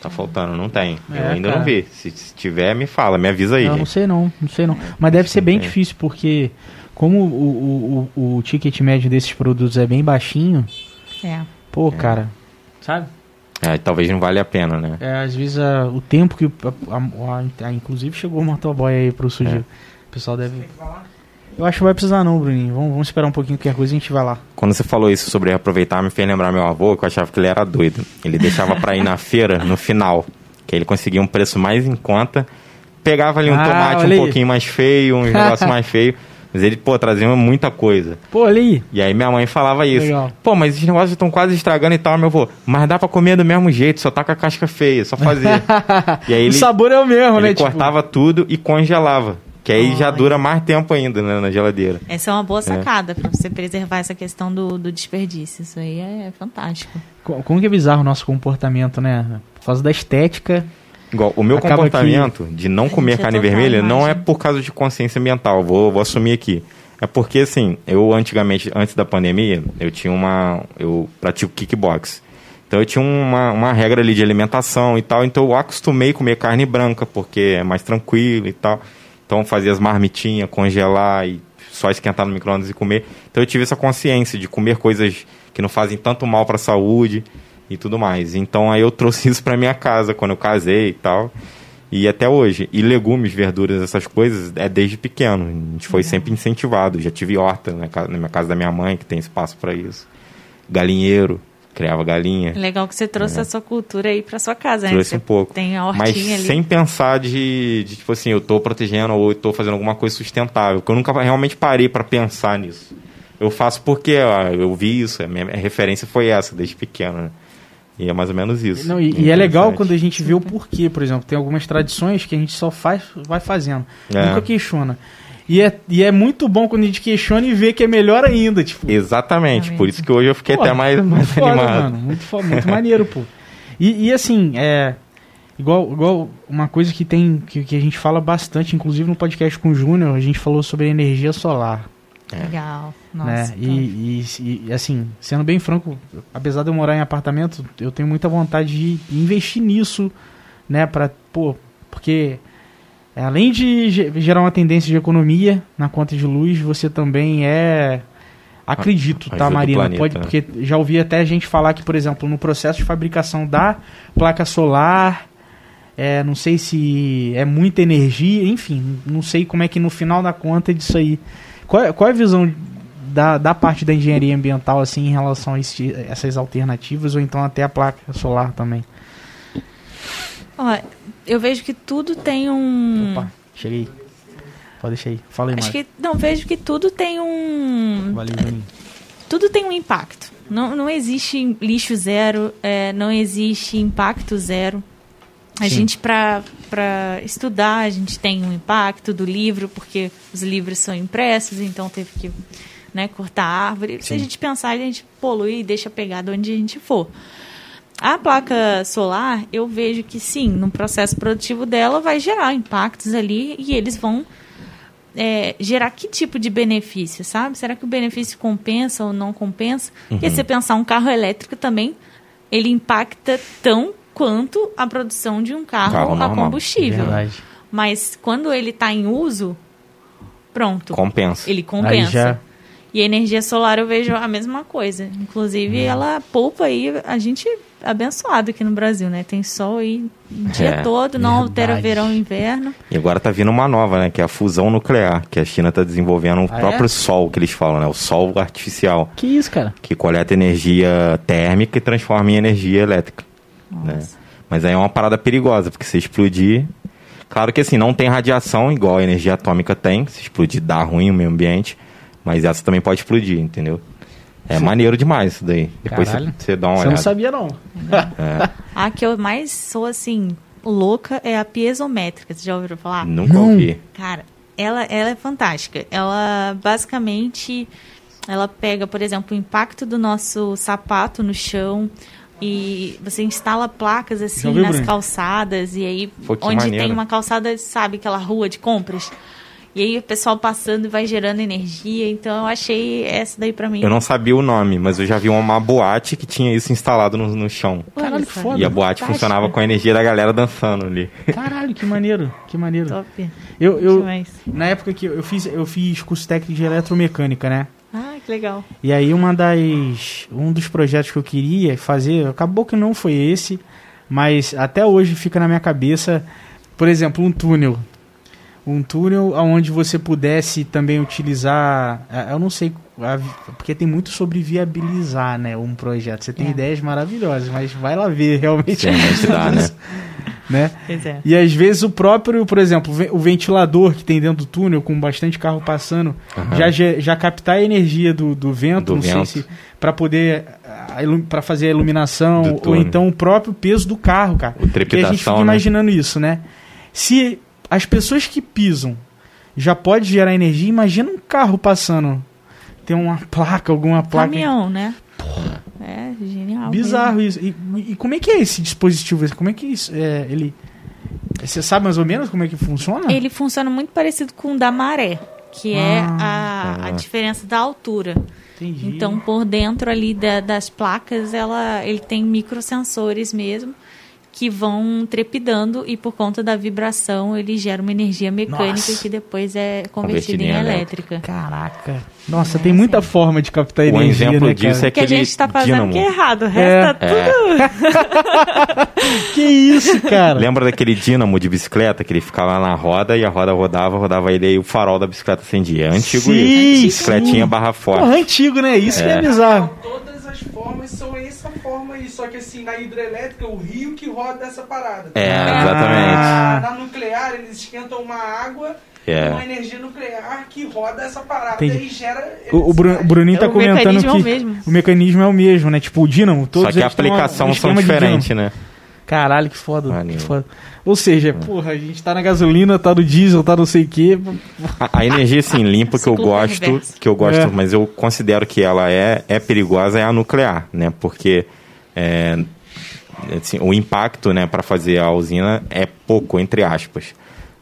Tá faltando, não tem. Eu É, ainda cara. não vi. Se, se tiver, me fala, me avisa aí. Não, não sei não, não sei não. Mas deve ser bem tem. difícil, porque como o, o, o, o ticket médio desses produtos é bem baixinho, É. pô, cara, sabe? É, talvez não vale a pena, né? É, às vezes a- o tempo que. a- a- a- inclusive chegou o motoboy aí pro sujeito. É. O pessoal deve. Eu acho que vai precisar não, Bruninho. Vamos, vamos esperar um pouquinho qualquer coisa e a gente vai lá. Quando você falou isso sobre aproveitar, me fez lembrar meu avô, que eu achava que ele era doido. Ele deixava pra ir na feira no final, que aí ele conseguia um preço mais em conta. Pegava ali um Ah, tomate um aí. pouquinho mais feio, uns negócios mais feios. Mas ele, pô, trazia muita coisa. Pô, aí. E aí minha mãe falava isso. Legal. Pô, mas esses negócios estão quase estragando e tal, meu avô. Mas dá pra comer do mesmo jeito, só tá com a casca feia, só fazer. e aí o ele, sabor é o mesmo, ele né? Tipo, cortava tudo e congelava. Que aí já dura mais tempo ainda né, na geladeira. Essa é uma boa sacada pra você preservar essa questão do, do desperdício. Isso aí é fantástico. Co- Como que é bizarro o nosso comportamento, né? Por causa da estética. Igual, o meu comportamento de não comer é carne vermelha não é por causa de consciência ambiental, vou, vou assumir aqui. É porque, assim, eu antigamente, antes da pandemia, eu tinha uma. Eu pratico kickbox. Então eu tinha uma, uma regra ali de alimentação e tal, então eu acostumei a comer carne branca, porque é mais tranquilo e tal. Então fazia as marmitinhas, congelar e só esquentar no micro-ondas e comer. Então eu tive essa consciência de comer coisas que não fazem tanto mal para a saúde e tudo mais. Então aí eu trouxe isso para minha casa quando eu casei e tal. E até hoje. E legumes, verduras, essas coisas, é desde pequeno. A gente foi sempre incentivado. Já tive horta na minha casa da minha mãe, que tem espaço para isso. Galinheiro, criava galinha. Legal que você trouxe a sua cultura aí pra sua casa, né? É. Trouxe Você um pouco. Tem a Mas hortinha ali. sem pensar de, de, tipo assim, eu tô protegendo ou eu tô fazendo alguma coisa sustentável. Porque eu nunca realmente parei para pensar nisso. Eu faço porque ó, eu vi isso, a minha referência foi essa, desde pequeno. Né? E é mais ou menos isso. Não, e, e é legal quando a gente vê o porquê, por exemplo. Tem algumas tradições que a gente só faz, vai fazendo. É. Nunca questiona. E é, e é muito bom quando a gente questiona e vê que é melhor ainda, tipo. Exatamente, por isso que hoje eu fiquei Pô, até mais, mais Foda, animado. mano. Muito, fo- muito maneiro, pô. E, e assim, é. Igual, igual uma coisa que tem. Que, que a gente fala bastante, inclusive no podcast com o Júnior, a gente falou sobre energia solar. Legal. Nossa. né? então. E, e, e, assim, sendo bem franco, apesar de eu morar em apartamento, eu tenho muita vontade de investir nisso, né? Pra, pô, porque é, além de ge- gerar uma tendência de economia na conta de luz, você também é. Acredito, Ajuda tá, Marina? planeta, Pode, né? porque já ouvi até gente falar que, por exemplo, no processo de fabricação da placa solar, é, não sei se é muita energia, enfim, não sei como é que no final da conta disso aí. Qual, é- qual é a visão da, da parte da engenharia ambiental assim em relação a esse- essas alternativas ou então até a placa solar também? Ó, eu vejo que tudo tem um. Opa, cheguei. Pode deixar aí. Fala aí, Acho Mário. que. Não, vejo que tudo tem um. Valeu, tudo tem um impacto. Não, não existe lixo zero, é, não existe impacto zero. A Sim. gente, para estudar, a gente tem um impacto do livro, porque os livros são impressos, então teve que né, cortar a árvore. Se a Sim. gente pensar, a gente polui e deixa pegar de onde a gente for. A placa solar, eu vejo que sim, no processo produtivo dela vai gerar impactos ali e eles vão é, gerar que tipo de benefício, sabe? Será que o benefício compensa ou não compensa? E se você pensar um carro elétrico também, ele impacta tão quanto a produção de um carro, Carro a normal. combustível. Verdade. Mas quando ele está em uso, pronto, Compensa. ele Aí compensa. E a energia solar eu vejo a mesma coisa. Inclusive, Hum. ela poupa aí a gente é abençoado aqui no Brasil, né? Tem sol aí o dia É, todo, não altera verdade. verão e inverno. E agora tá vindo uma nova, né? Que é a fusão nuclear, que a China tá desenvolvendo o Ah, próprio é? sol que eles falam, né? O sol artificial, Que isso, cara? que coleta energia térmica e transforma em energia elétrica. né? Mas aí é uma parada perigosa, porque se explodir. Claro que assim, não tem radiação igual a energia atômica tem. Se explodir dá ruim no meio ambiente. Mas essa também pode explodir, entendeu? É maneiro demais isso daí. Depois você dá uma Você não olhada. sabia, não. A que eu mais sou, assim, louca é a piezométrica. Você já ouviu falar? Nunca Não. ouvi. Cara, ela, ela é fantástica. Ela, basicamente, ela pega, por exemplo, o impacto do nosso sapato no chão e você instala placas assim nas Bruno? calçadas e aí Pô, onde maneiro. tem uma calçada, sabe, aquela rua de compras. E aí o pessoal passando e vai gerando energia. Então eu achei essa daí pra mim. Eu não sabia o nome, mas eu já vi uma boate que tinha isso instalado no, no chão. Caralho, que foda. E a boate Fantástica. funcionava com a energia da galera dançando ali. Caralho, que maneiro. Que maneiro. Top. Eu, eu, na época que eu fiz, eu fiz curso técnico de eletromecânica, né? Ah, que legal. E aí uma das um dos projetos que eu queria fazer, acabou que não foi esse, mas até hoje fica na minha cabeça, por exemplo, um túnel. Um túnel onde você pudesse também utilizar, eh, eu não sei, porque tem muito sobre viabilizar, né, um projeto. Você tem É. ideias maravilhosas, mas vai lá ver realmente. Realmente dá, né? né? Pois é. E às vezes o próprio, por exemplo, o ventilador que tem dentro do túnel, com bastante carro passando, Aham. já, já captar a energia do, do vento, Do não vento. sei se para poder para fazer a iluminação ou então o próprio peso do carro, cara. O Porque a gente fica né? imaginando isso, né? Se as pessoas que pisam já pode gerar energia. Imagina um carro passando. Tem uma placa, alguma placa. Caminhão, né? É, genial. Bizarro isso. E, e como é que é esse dispositivo? Como é que isso, é, ele... Você sabe mais ou menos como é que funciona? Ele funciona muito parecido com o da maré, que é Ah. a, a diferença da altura. Entendi. Então, por dentro ali da- das placas, ela, ele tem microsensores mesmo que vão trepidando e por conta da vibração ele gera uma energia mecânica Nossa. que depois é convertida Convertida em em elétrica. Caraca. Nossa, tem muita sim. forma de captar Um energia, exemplo né, disso cara? é Que a aquele gente tá fazendo dínamo. que é errado, o resto É. tá tudo. Que isso, cara? Lembra daquele dínamo de bicicleta que ele ficava lá na roda e a roda rodava, rodava ele e o farol da bicicleta acendia? É antigo Sim, isso. sim. Bicicletinha barra forte. Porra, antigo, né? Isso que é bizarro. Todas as formas são essa forma aí, só que assim, na hidrelétrica, o rio que roda essa parada. É, Ah. exatamente. Na nuclear, eles esquentam uma água, É. uma energia nuclear que roda essa parada Entendi. e gera. O, o, Bru- o. Bruninho tá O comentando mecanismo é que o mesmo. o mecanismo é o mesmo, né? Tipo, o dínamo, todos Só que a aplicação são diferentes, né? Caralho, que foda, que foda. Ou seja, porra, a gente tá na gasolina, tá no diesel, tá não sei o quê. A, a energia assim limpa que eu gosto, reverso. que eu gosto, É. mas eu considero que ela é, é perigosa é a nuclear, né? Porque é, assim, o impacto, né, para fazer a usina é pouco entre aspas,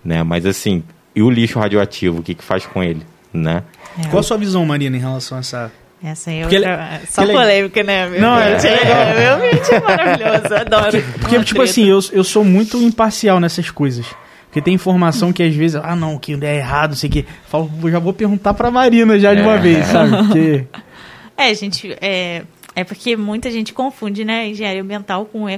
né? Mas assim, e o lixo radioativo, o que que faz com ele, né? Qual a sua visão, Marina, em relação a essa... Essa aí é outra... ele- Só ele- polêmica, né? Meu Não, é- é legal. Meu é maravilhoso, adoro. Porque, tipo treta. assim, eu, eu sou muito imparcial nessas coisas. Porque tem informação que às vezes, ah não, que é errado, não sei o quê. Falo, já vou perguntar pra Marina já de uma vez, sabe? Porque... É, gente, é, é porque muita gente confunde, né, engenharia ambiental com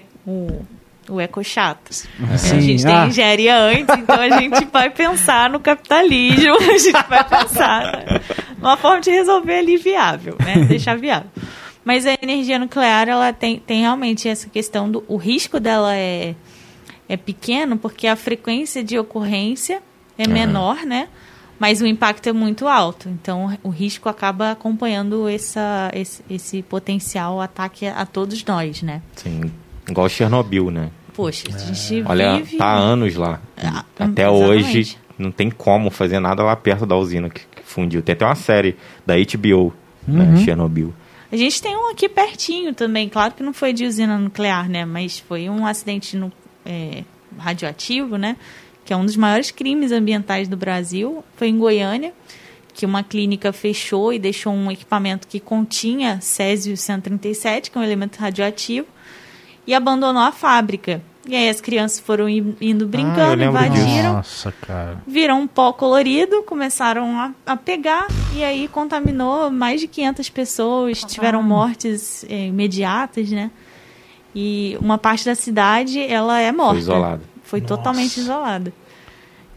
o, e- o, o eco-chato. a gente tem ah, engenharia antes, então a gente vai pensar no capitalismo, a gente vai pensar numa forma de resolver ali viável, né, deixar viável. Mas a energia nuclear, ela tem, tem realmente essa questão do... O risco dela é, é pequeno porque a frequência de ocorrência é menor, né? Mas o impacto é muito alto. Então, o risco acaba acompanhando essa, esse, esse potencial ataque a, todos nós, né? Assim, igual Chernobyl, né? Poxa, a gente Olha, vive... tá há anos lá. Ah, até exatamente. hoje não tem como fazer nada lá perto da usina que, que fundiu. Tem até uma série da HBO, Uhum. né, Chernobyl. A gente tem um aqui pertinho também. Claro que não foi de usina nuclear, né? Mas foi um acidente no, é, radioativo, né? Que é um dos maiores crimes ambientais do Brasil. Foi em Goiânia, que uma clínica fechou e deixou um equipamento que continha Césio-137, que é um elemento radioativo, e abandonou a fábrica. E aí as crianças foram indo brincando, lembro disso. invadiram Nossa, cara. viram um pó colorido, começaram a, a pegar e aí contaminou mais de 500 pessoas, tiveram mortes eh, imediatas, né? E uma parte da cidade, ela é morta. Foi isolado. Foi totalmente isolada.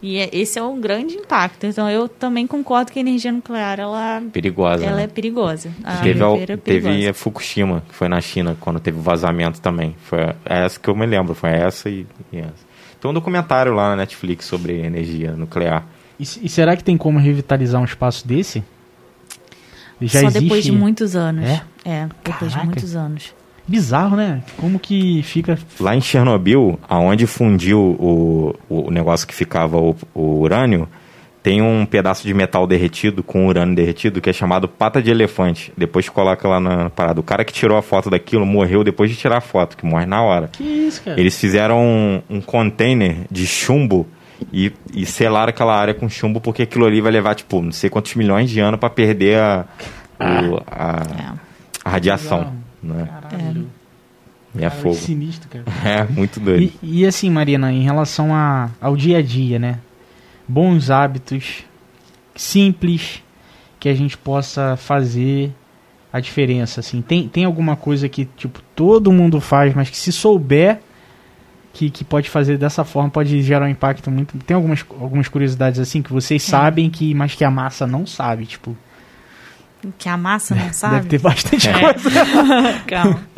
E é- esse é um grande impacto. Então eu também concordo que a energia nuclear, ela, Perigosa. ela né? é perigosa. A Teve, a, raiveira é perigosa. teve a Fukushima, que foi na China, quando teve vazamento também. Foi essa que eu me lembro, foi essa e, e essa. Tem um documentário lá na Netflix sobre energia nuclear. E, e será que tem como revitalizar um espaço desse? Já Só existe? depois de muitos anos. É? É, depois Caraca. de muitos anos. Bizarro, né? Como que fica... Lá em Chernobyl, aonde fundiu o, o negócio que ficava o, o urânio, tem um pedaço de metal derretido com urânio derretido que é chamado pata de elefante. Depois coloca lá na parada. O cara que tirou a foto daquilo morreu depois de tirar a foto, que morre na hora. Que isso, cara? Eles fizeram um, um container de chumbo e, e selaram aquela área com chumbo porque aquilo ali vai levar, tipo, não sei quantos milhões de anos para perder a, o- a, É. a radiação. Né? Caralho. É Cara, fogo. que sinistro, cara. É, muito doido. E, e assim, Marina, em relação a, ao dia a dia, né? Bons hábitos simples que a gente possa fazer a diferença, assim. Tem, tem alguma coisa que, tipo, todo mundo faz, mas que se souber que, que pode fazer dessa forma, pode gerar um impacto muito... Tem algumas, algumas curiosidades, assim, que vocês sabem, que mas que a massa não sabe, tipo... Que a massa não sabe. Deve ter bastante É. coisa. Calma.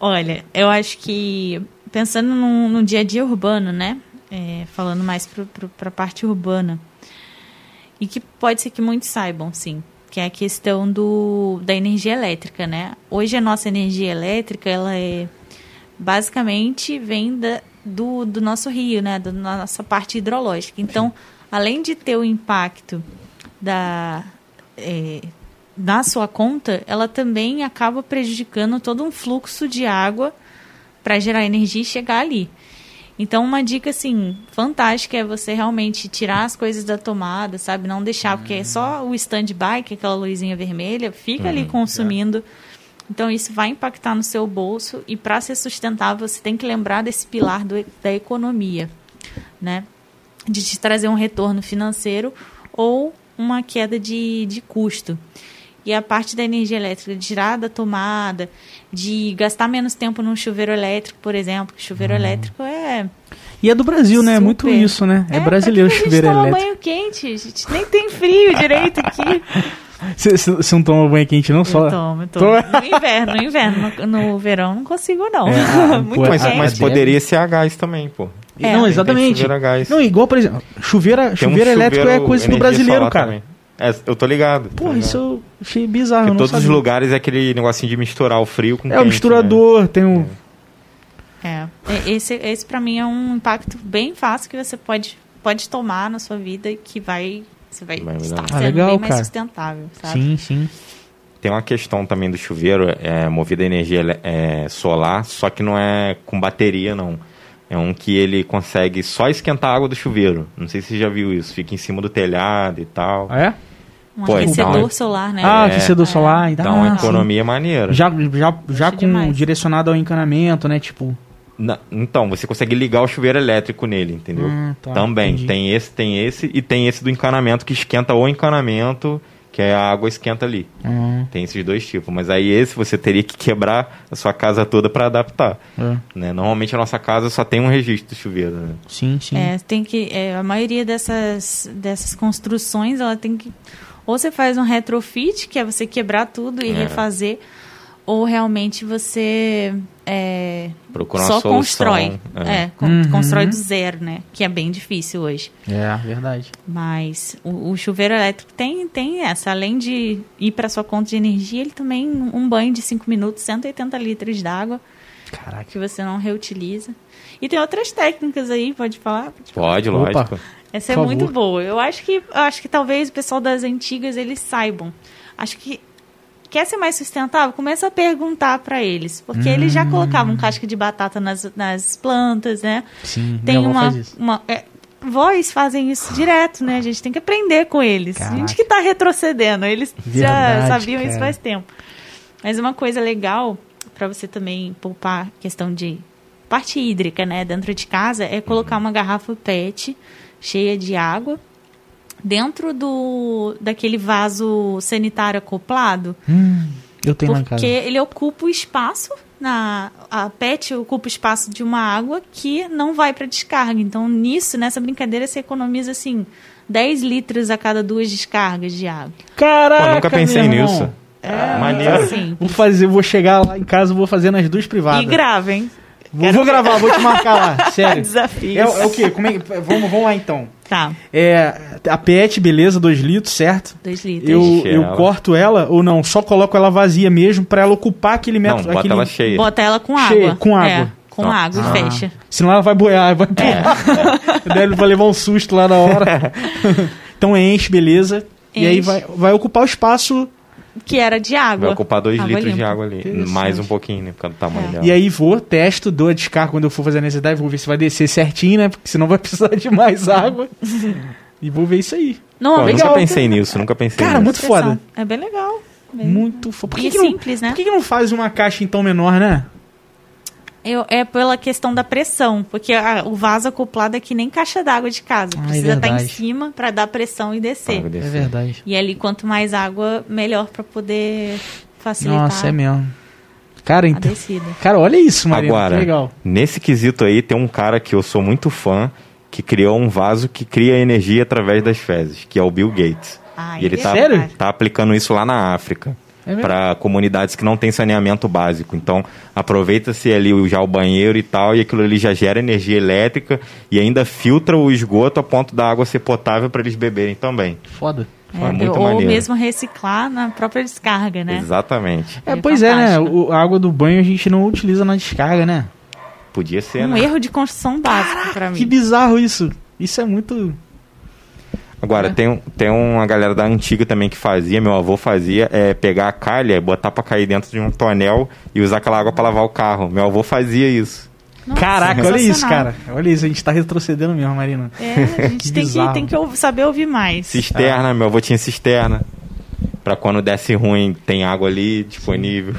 Olha, eu acho que pensando no, no dia a dia urbano, né? É, falando mais para a parte urbana. E que pode ser que muitos saibam, sim. Que é a questão do, da energia elétrica, né? Hoje a nossa energia elétrica, ela é basicamente vem da, do, do nosso rio, né? Da nossa parte hidrológica. Então, além de ter o impacto da é, na sua conta, ela também acaba prejudicando todo um fluxo de água para gerar energia e chegar ali. Então, uma dica, assim, fantástica é você realmente tirar as coisas da tomada, sabe? Não deixar, porque é só o stand-by, que é aquela luzinha vermelha, fica ali consumindo. Então, isso vai impactar no seu bolso. E para ser sustentável, você tem que lembrar desse pilar do, da economia, né? De te trazer um retorno financeiro ou uma queda de, de custo. E a parte da energia elétrica, de tirar da tomada, de gastar menos tempo num chuveiro elétrico, por exemplo. que Chuveiro elétrico é. E é do Brasil, né? É muito isso, né? É, É, brasileiro o chuveiro a gente toma elétrico. banho quente, a gente nem tem frio direito aqui. Você não toma banho quente, não? Só... Eu tomo, eu tomo. No inverno, no inverno. No, no verão não consigo, não. É, ah, Muito pô, Mas, quente. mas é. poderia ser a gás também, pô. É. Não, Tem- exatamente. chuveiro a gás. Não, igual, por exemplo, chuveiro, Tem um chuveiro elétrico é chuveiro coisa do brasileiro, cara. também. É, eu tô ligado. Porra, ligado. isso eu achei bizarro. Porque não todos os sabia. lugares é aquele negocinho de misturar o frio com É o quente, misturador, tem um. É. E- Esse, esse para mim é um impacto bem fácil que você pode, pode tomar na sua vida e que vai, você vai, Vai estar melhorar. sendo Ah, legal, bem mais cara. sustentável, sabe? Sim, sim. né? Tem uma questão também do chuveiro, é movido a energia é, solar, só que não é com bateria, não. É um que ele consegue só esquentar a água do chuveiro. Não sei se você já viu isso. Fica em cima do telhado e tal. Ah, é? Um Pô, aquecedor então- solar, né? Ah, É. aquecedor solar. Dá uma ah, sim. economia maneira. Já, já, já Acho com demais. direcionado ao encanamento, né? Tipo. Na- então, você consegue ligar o chuveiro elétrico nele, entendeu? Hum, tá, Também. entendi. Tem esse, tem esse e tem esse do encanamento que esquenta o encanamento, que é a água esquenta ali. hum, Tem esses dois tipos. Mas aí esse você teria que quebrar a sua casa toda para adaptar. é. Né? Normalmente a nossa casa só tem um registro de chuveiro. Né? Sim, sim. É, tem que. é, a maioria dessas, dessas construções, ela tem que. Ou você faz um retrofit, que é você quebrar tudo e É. refazer, ou realmente você é, Procura uma só solução. constrói. É. É, con- Uhum. constrói do zero, né? Que é bem difícil hoje. É, verdade. Mas o, o chuveiro elétrico tem, tem essa. Além de ir para sua conta de energia, ele também, um banho de 5 minutos, 180 litros d'água, Caraca. que você não reutiliza. E tem outras técnicas aí, pode falar? Pode falar. Pode, Opa. lógico. Essa é muito boa. Eu acho que eu acho que talvez o pessoal das antigas eles saibam. Acho que quer ser mais sustentável, começa a perguntar para eles, porque eles Hum. já colocavam casca de batata nas, nas plantas, né? Sim, Tem uma, faz isso. uma é, vós fazem isso direto, né? A gente tem que aprender com eles. A Caraca. gente que tá retrocedendo, eles já Verdade, sabiam isso cara. faz tempo. Mas uma coisa legal para você também poupar questão de parte hídrica, né, dentro de casa é colocar uma garrafa PET cheia de água dentro do daquele vaso sanitário acoplado, Hum, eu tenho casa. porque ele ocupa o espaço na a PET ocupa o espaço de uma água que não vai para descarga. Então nisso, nessa brincadeira você economiza assim 10 litros a cada duas descargas de água. Caraca, Pô, nunca pensei meu irmão. nisso. É, Maneiro. assim. Vou fazer, vou chegar lá em casa, vou fazer nas duas privadas. E gravem. Vou, vou gravar, vou te marcar lá, sério. Desafios. É, é o quê? Como é que- vamos, vamos lá então. Tá, É, a PET, beleza, 2 litros, certo? 2 litros. Eu, Enche eu ela. corto ela ou não? Só coloco ela vazia mesmo pra ela ocupar aquele Não, metro. bota aquele... ela cheia. Bota ela com Cheia, água. com É, água. com Não. água Ah. e fecha. Senão ela vai boiar, vai pular. Daí vai levar um susto lá na hora. então enche, beleza. E aí Enche. vai, vai ocupar o espaço. Que era de água. Vai ocupar 2 Água litros de limpa. água ali. Mais um pouquinho, né? Por causa do tamanho É. dela. E aí vou, testo, dou a descarga quando eu for fazer a necessidade. Vou ver se vai descer certinho, né? Porque senão vai precisar de mais água. e vou ver isso aí. Não, Pô, eu legal. nunca pensei nisso, nunca pensei Cara, nisso. muito foda. É bem legal. Bem- Muito foda. Por que, que não, simples, né? por que, que não faz uma caixa então menor, né? Eu, é pela questão da pressão, porque a- o vaso acoplado é que nem caixa d'água de casa. Ah, é Precisa estar em cima para dar pressão e descer. É verdade. E ali, quanto mais água, melhor para poder facilitar Nossa, é mesmo. Cara, então. Cara, olha isso, Marina. Agora, que legal. nesse quesito aí, tem um cara que eu sou muito fã, que criou um vaso que cria energia através das fezes, que é o Bill Gates. Ah, e ele é tá, Sério? tá aplicando isso lá na África. É para comunidades que não têm saneamento básico. Então, aproveita-se ali o- já o banheiro e tal, e aquilo ali já gera energia elétrica e ainda filtra o esgoto a ponto da água ser potável para eles beberem também. Foda. É muito ou maneiro. mesmo reciclar na própria descarga, né? Exatamente. É, É pois é, né? fantástico. O, a água do banho a gente não utiliza na descarga, né? Podia ser, Um né? erro de construção básico para Que mim. bizarro isso. Isso é muito. Agora, É. tem, tem uma galera da antiga também que fazia, meu avô fazia, é pegar a calha, botar pra cair dentro de um tonel e usar aquela água pra lavar o carro. Meu avô fazia isso. Nossa, Caraca, olha isso, cara. Olha isso, a gente tá retrocedendo mesmo, Marina. É, a gente Que tem, que, tem que saber ouvir mais. Cisterna, meu avô tinha cisterna. Pra quando desse ruim, tem água ali disponível.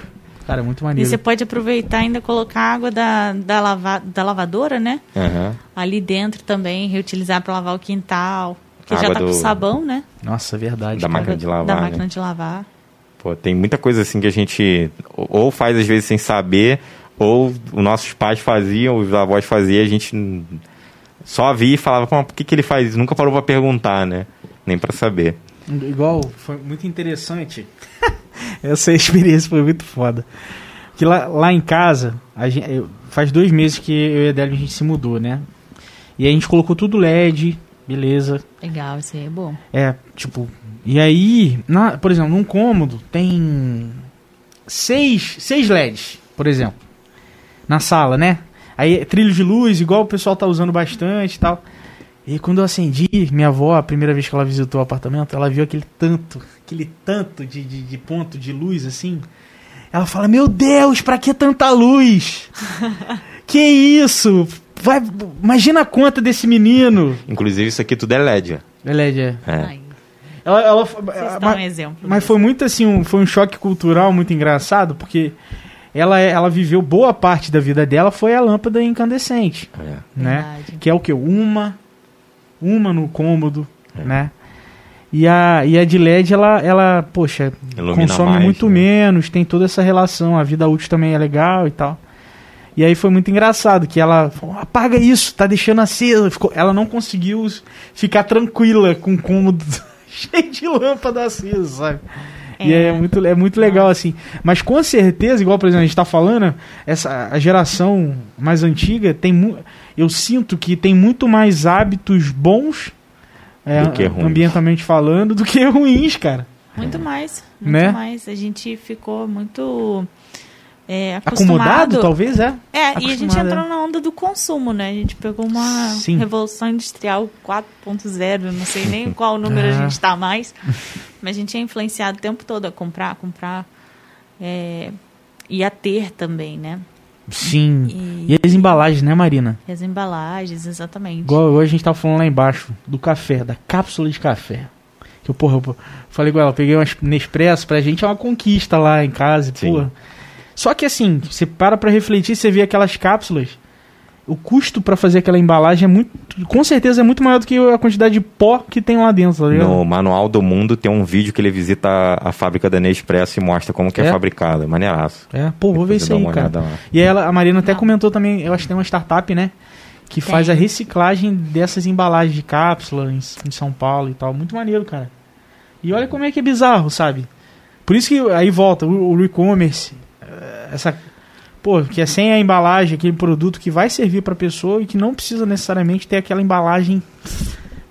Cara, é muito E maneiro. você pode aproveitar e ainda colocar água da, da, lava, da lavadora, né? Aham. Ali dentro também, reutilizar para lavar o quintal. Que já Água tá do- com sabão, né? Nossa, verdade. Da cara. máquina de lavar, Da né? máquina de lavar. Pô, tem muita coisa assim que a gente ou faz às vezes sem saber, ou os nossos pais faziam, os avós faziam, a gente só via e falava, Pô, por que, que ele faz isso? Nunca parou pra perguntar, né? Nem pra saber. Igual, foi muito interessante. Essa experiência foi muito foda. Que lá, lá em casa, a gente, faz dois meses que eu e a Adélio a gente se mudou, né? E a gente colocou tudo LED, beleza. Legal, isso aí é bom. É, tipo. E aí, na, por exemplo, num cômodo tem seis, seis LEDs, por exemplo. Na sala, né? Aí trilho de luz, igual o pessoal tá usando bastante e tal. E quando eu acendi, minha avó, a primeira vez que ela visitou o apartamento, ela viu aquele tanto, aquele tanto de, de, de ponto de luz assim. Ela fala: Meu Deus, pra que tanta luz? que isso? Vai, imagina a conta desse menino. Inclusive, isso aqui tudo é LED. É LED, é. É. Ai, Ela, ela, vocês mas- dão um exemplo. mas foi muito assim, um, foi um choque cultural muito engraçado, porque ela, é- ela viveu boa parte da vida dela foi a lâmpada incandescente, é. né? Verdade. Que é o que? Uma, uma no cômodo, É. né? E a, e a de LED, ela, ela poxa, Ilumina consome mais, muito né? menos, tem toda essa relação, a vida útil também é legal e tal. E aí foi muito engraçado que ela falou, apaga isso, tá deixando acesa. Ficou, ela não conseguiu ficar tranquila com o cômodo cheio de lâmpada acesa, sabe? E é muito, é muito legal, assim. Mas com certeza, igual, por exemplo, a gente tá falando, essa, a geração mais antiga tem Eu sinto que tem muito mais hábitos bons, é, Do que ruins. ambientalmente falando, do que ruins, cara. Muito mais. Muito Né? mais. A gente ficou muito é, Acomodado, talvez, é. É, e a gente entrou é. na onda do consumo, né? A gente pegou uma Sim. revolução industrial 4.0, não sei nem qual número Ah. a gente tá mais, mas a gente é influenciado o tempo todo a comprar, comprar é, e a ter também, né? Sim. E, E as embalagens, né, Marina? e as embalagens, exatamente. Igual hoje a gente tava falando lá embaixo, do café, da cápsula de café. Que eu, porra, eu falei com ela, peguei uma Nespresso, pra gente é uma conquista lá em casa, Sim. porra. Só que assim, você para pra refletir, você vê aquelas cápsulas, o custo pra fazer aquela embalagem é muito, com certeza é muito maior do que a quantidade de pó que tem lá dentro, tá ligado? No Manual do Mundo tem um vídeo que ele visita a, a fábrica da Nespresso e mostra como que é, É? fabricada. Maneiraço. É, pô, vou ver isso aí, cara. lá. E aí ela, a Marina até comentou também, eu acho que tem uma startup, né? Que faz a reciclagem dessas embalagens de cápsula em, em São Paulo e tal. Muito maneiro, cara. E olha como é que é bizarro, sabe? Por isso que aí volta o, o e-commerce, essa. Pô, que é sem a embalagem, aquele produto que vai servir pra pessoa e que não precisa necessariamente ter aquela embalagem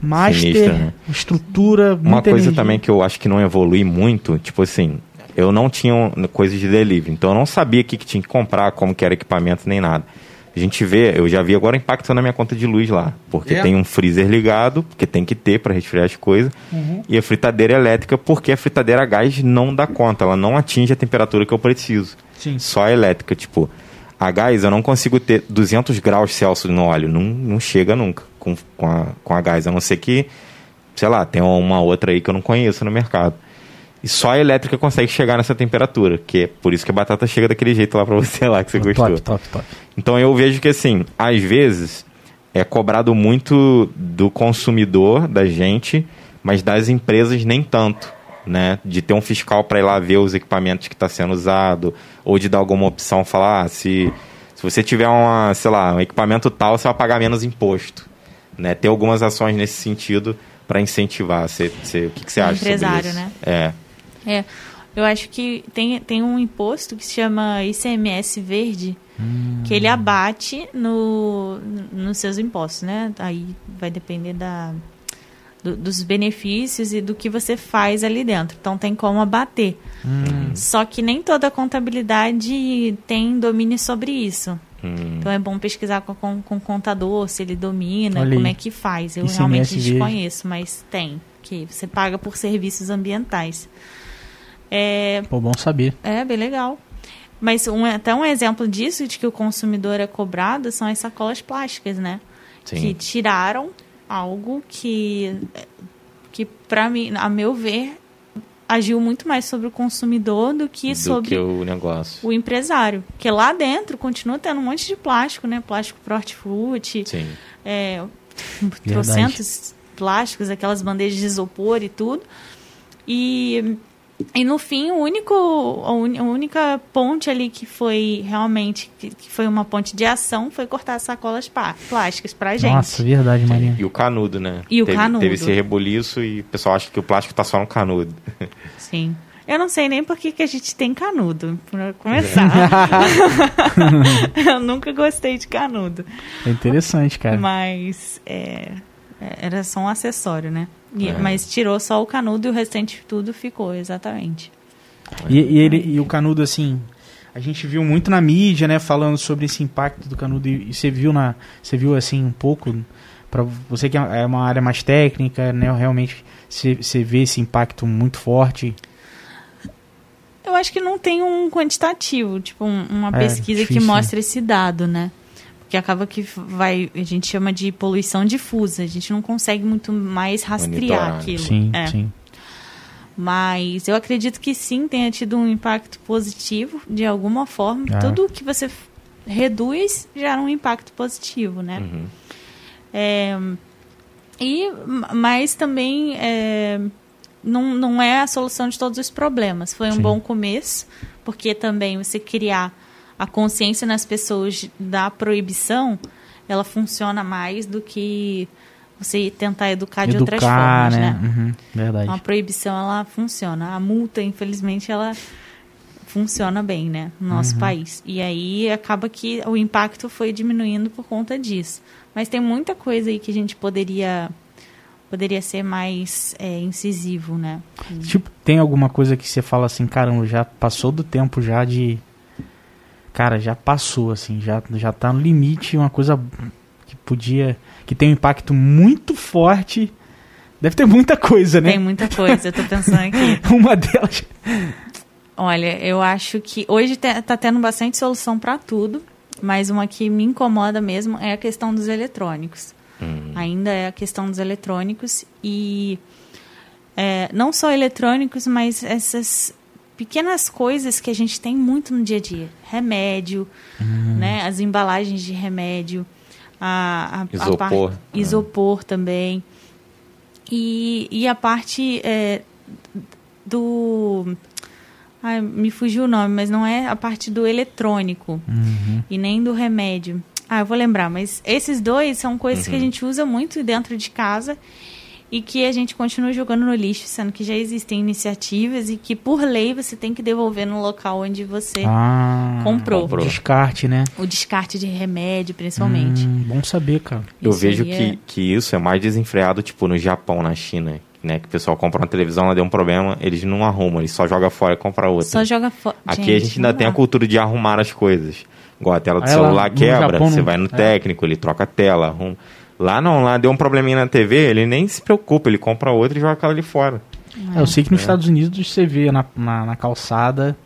master, Sinistra, né? estrutura, Uma coisa energia. também que eu acho que não evolui muito, tipo assim, eu não tinha um- coisa de delivery, então eu não sabia o que, que tinha que comprar, como que era equipamento, nem nada. A gente vê, eu já vi agora impacto na minha conta de luz lá, porque É? tem um freezer ligado, porque tem que ter para resfriar as coisas, Uhum. e a fritadeira elétrica, porque a fritadeira a gás não dá conta, ela não atinge a temperatura que eu preciso. Sim. Só a elétrica, tipo, a gás eu não consigo ter 200 graus Celsius no óleo, não, não chega nunca com, com, a, com a gás, a não ser que, sei lá, tem uma outra aí que eu não conheço no mercado. E só a elétrica consegue chegar nessa temperatura, que é por isso que a batata chega daquele jeito lá pra você lá que você gostou. Top, top, top. Então eu vejo que assim, às vezes é cobrado muito do consumidor, da gente, mas das empresas nem tanto, né? De ter um fiscal para ir lá ver os equipamentos que está sendo usado, ou de dar alguma opção, falar, ah, se, se você tiver uma, sei lá, um equipamento tal, você vai pagar menos imposto, né? Ter algumas ações nesse sentido para incentivar. Você, você, o que, que você Um acha sobre empresário, isso? né? É. É, eu acho que tem, tem um imposto que se chama ICMS verde, que ele abate no, nos seus impostos, né? Aí vai depender da, do- dos benefícios e do que você faz ali dentro. Então tem como abater. Hum. Só que nem toda contabilidade tem domínio sobre isso. Hum. Então é bom pesquisar com, com, com o contador, se ele domina, como é que faz. Eu ICMS realmente desconheço, mas tem. Que você paga por serviços ambientais. É, Pô, bom saber. é bem legal. Mas um, até um exemplo disso, de que o consumidor é cobrado, são as sacolas plásticas, né? Sim. Que tiraram algo que, que para mim, a meu ver, agiu muito mais sobre o consumidor do que do sobre que o negócio. o empresário. Porque lá dentro continua tendo um monte de plástico, né? Plástico pro hortifruti, Sim. é, trocentos plásticos, aquelas bandejas de isopor e tudo. E, e no fim, o único, a, única ponte ali que foi realmente que, que foi uma ponte de ação foi cortar as sacolas pá- plásticas pra gente. Nossa, verdade, Marinha. E o canudo, né? E o teve, canudo. Teve esse rebuliço e o pessoal acha que o plástico tá só no canudo. Sim. Eu não sei nem por que, que a gente tem canudo, pra começar. Eu nunca gostei de canudo. É interessante, cara. Mas é, é, era só um acessório, né? E- É. Mas tirou só o canudo e o restante tudo ficou, exatamente. E, e ele, e o canudo, assim, a gente viu muito na mídia, né, falando sobre esse impacto do canudo. E, e você viu na, você viu assim um pouco para você que é uma área mais técnica, né, realmente você, você vê esse impacto muito forte. Eu acho que não tem um quantitativo, tipo um- uma É, pesquisa que difícil, mostre esse dado, né? Porque acaba que vai, a gente chama de poluição difusa, a gente não consegue muito mais rastrear Monitorar, né? aquilo. Sim, É. sim. Mas eu acredito que sim tenha tido um impacto positivo de alguma forma. Ah. Tudo que você reduz gera um impacto positivo, né? Uhum. É, e, mas também é, não, não é a solução de todos os problemas. Foi um Sim. bom começo, porque também você criar a consciência nas pessoas da proibição, ela funciona mais do que você tentar educar de outras Educar, formas, né? né? Uhum, verdade. A proibição, ela funciona. A multa, infelizmente, ela funciona bem, né? No nosso Uhum. país. E aí acaba que o impacto foi diminuindo por conta disso. Mas tem muita coisa aí que a gente poderia poderia ser mais é, incisivo, né? Tipo, tem alguma coisa que você fala assim, caramba, já passou do tempo já de. Cara, já passou, assim, já, já tá no limite, uma coisa que podia. que tem um impacto muito forte. Deve ter muita coisa, né? Tem muita coisa, eu tô pensando aqui. Uma delas. Olha, eu acho que hoje tá tendo bastante solução para tudo, mas uma que me incomoda mesmo é a questão dos eletrônicos. Hum. Ainda é a questão dos eletrônicos e é, não só eletrônicos, mas essas pequenas coisas que a gente tem muito no dia a dia. Remédio, né? As embalagens de remédio, a, a, a Isopor. par- isopor também. E, e a parte é, do. Ai, me fugiu o nome, mas não é a parte do eletrônico Uhum. e nem do remédio. Ah, eu vou lembrar, mas esses dois são coisas que a gente usa muito dentro de casa e que a gente continua jogando no lixo, sendo que já existem iniciativas e que por lei você tem que devolver no local onde você Ah, comprou. comprou. Descarte, né? o descarte de remédio, principalmente. Hum, bom saber, cara. Eu Isso vejo aí que, é- que isso é mais desenfreado, tipo, no Japão, na China. Né, que o pessoal compra uma televisão, ela deu um problema, eles não arrumam, eles só jogam fora e compram outra. Só joga fora. Aqui a gente ainda tem a cultura de arrumar as coisas. Igual a tela do Aí lá celular quebra, Japão você não- vai no é. técnico, ele troca a tela, arruma. Lá não, lá deu um probleminha na TV, ele nem se preocupa, ele compra outra e joga aquela ali fora. É, eu sei que nos É. Estados Unidos você vê na, na, na calçada,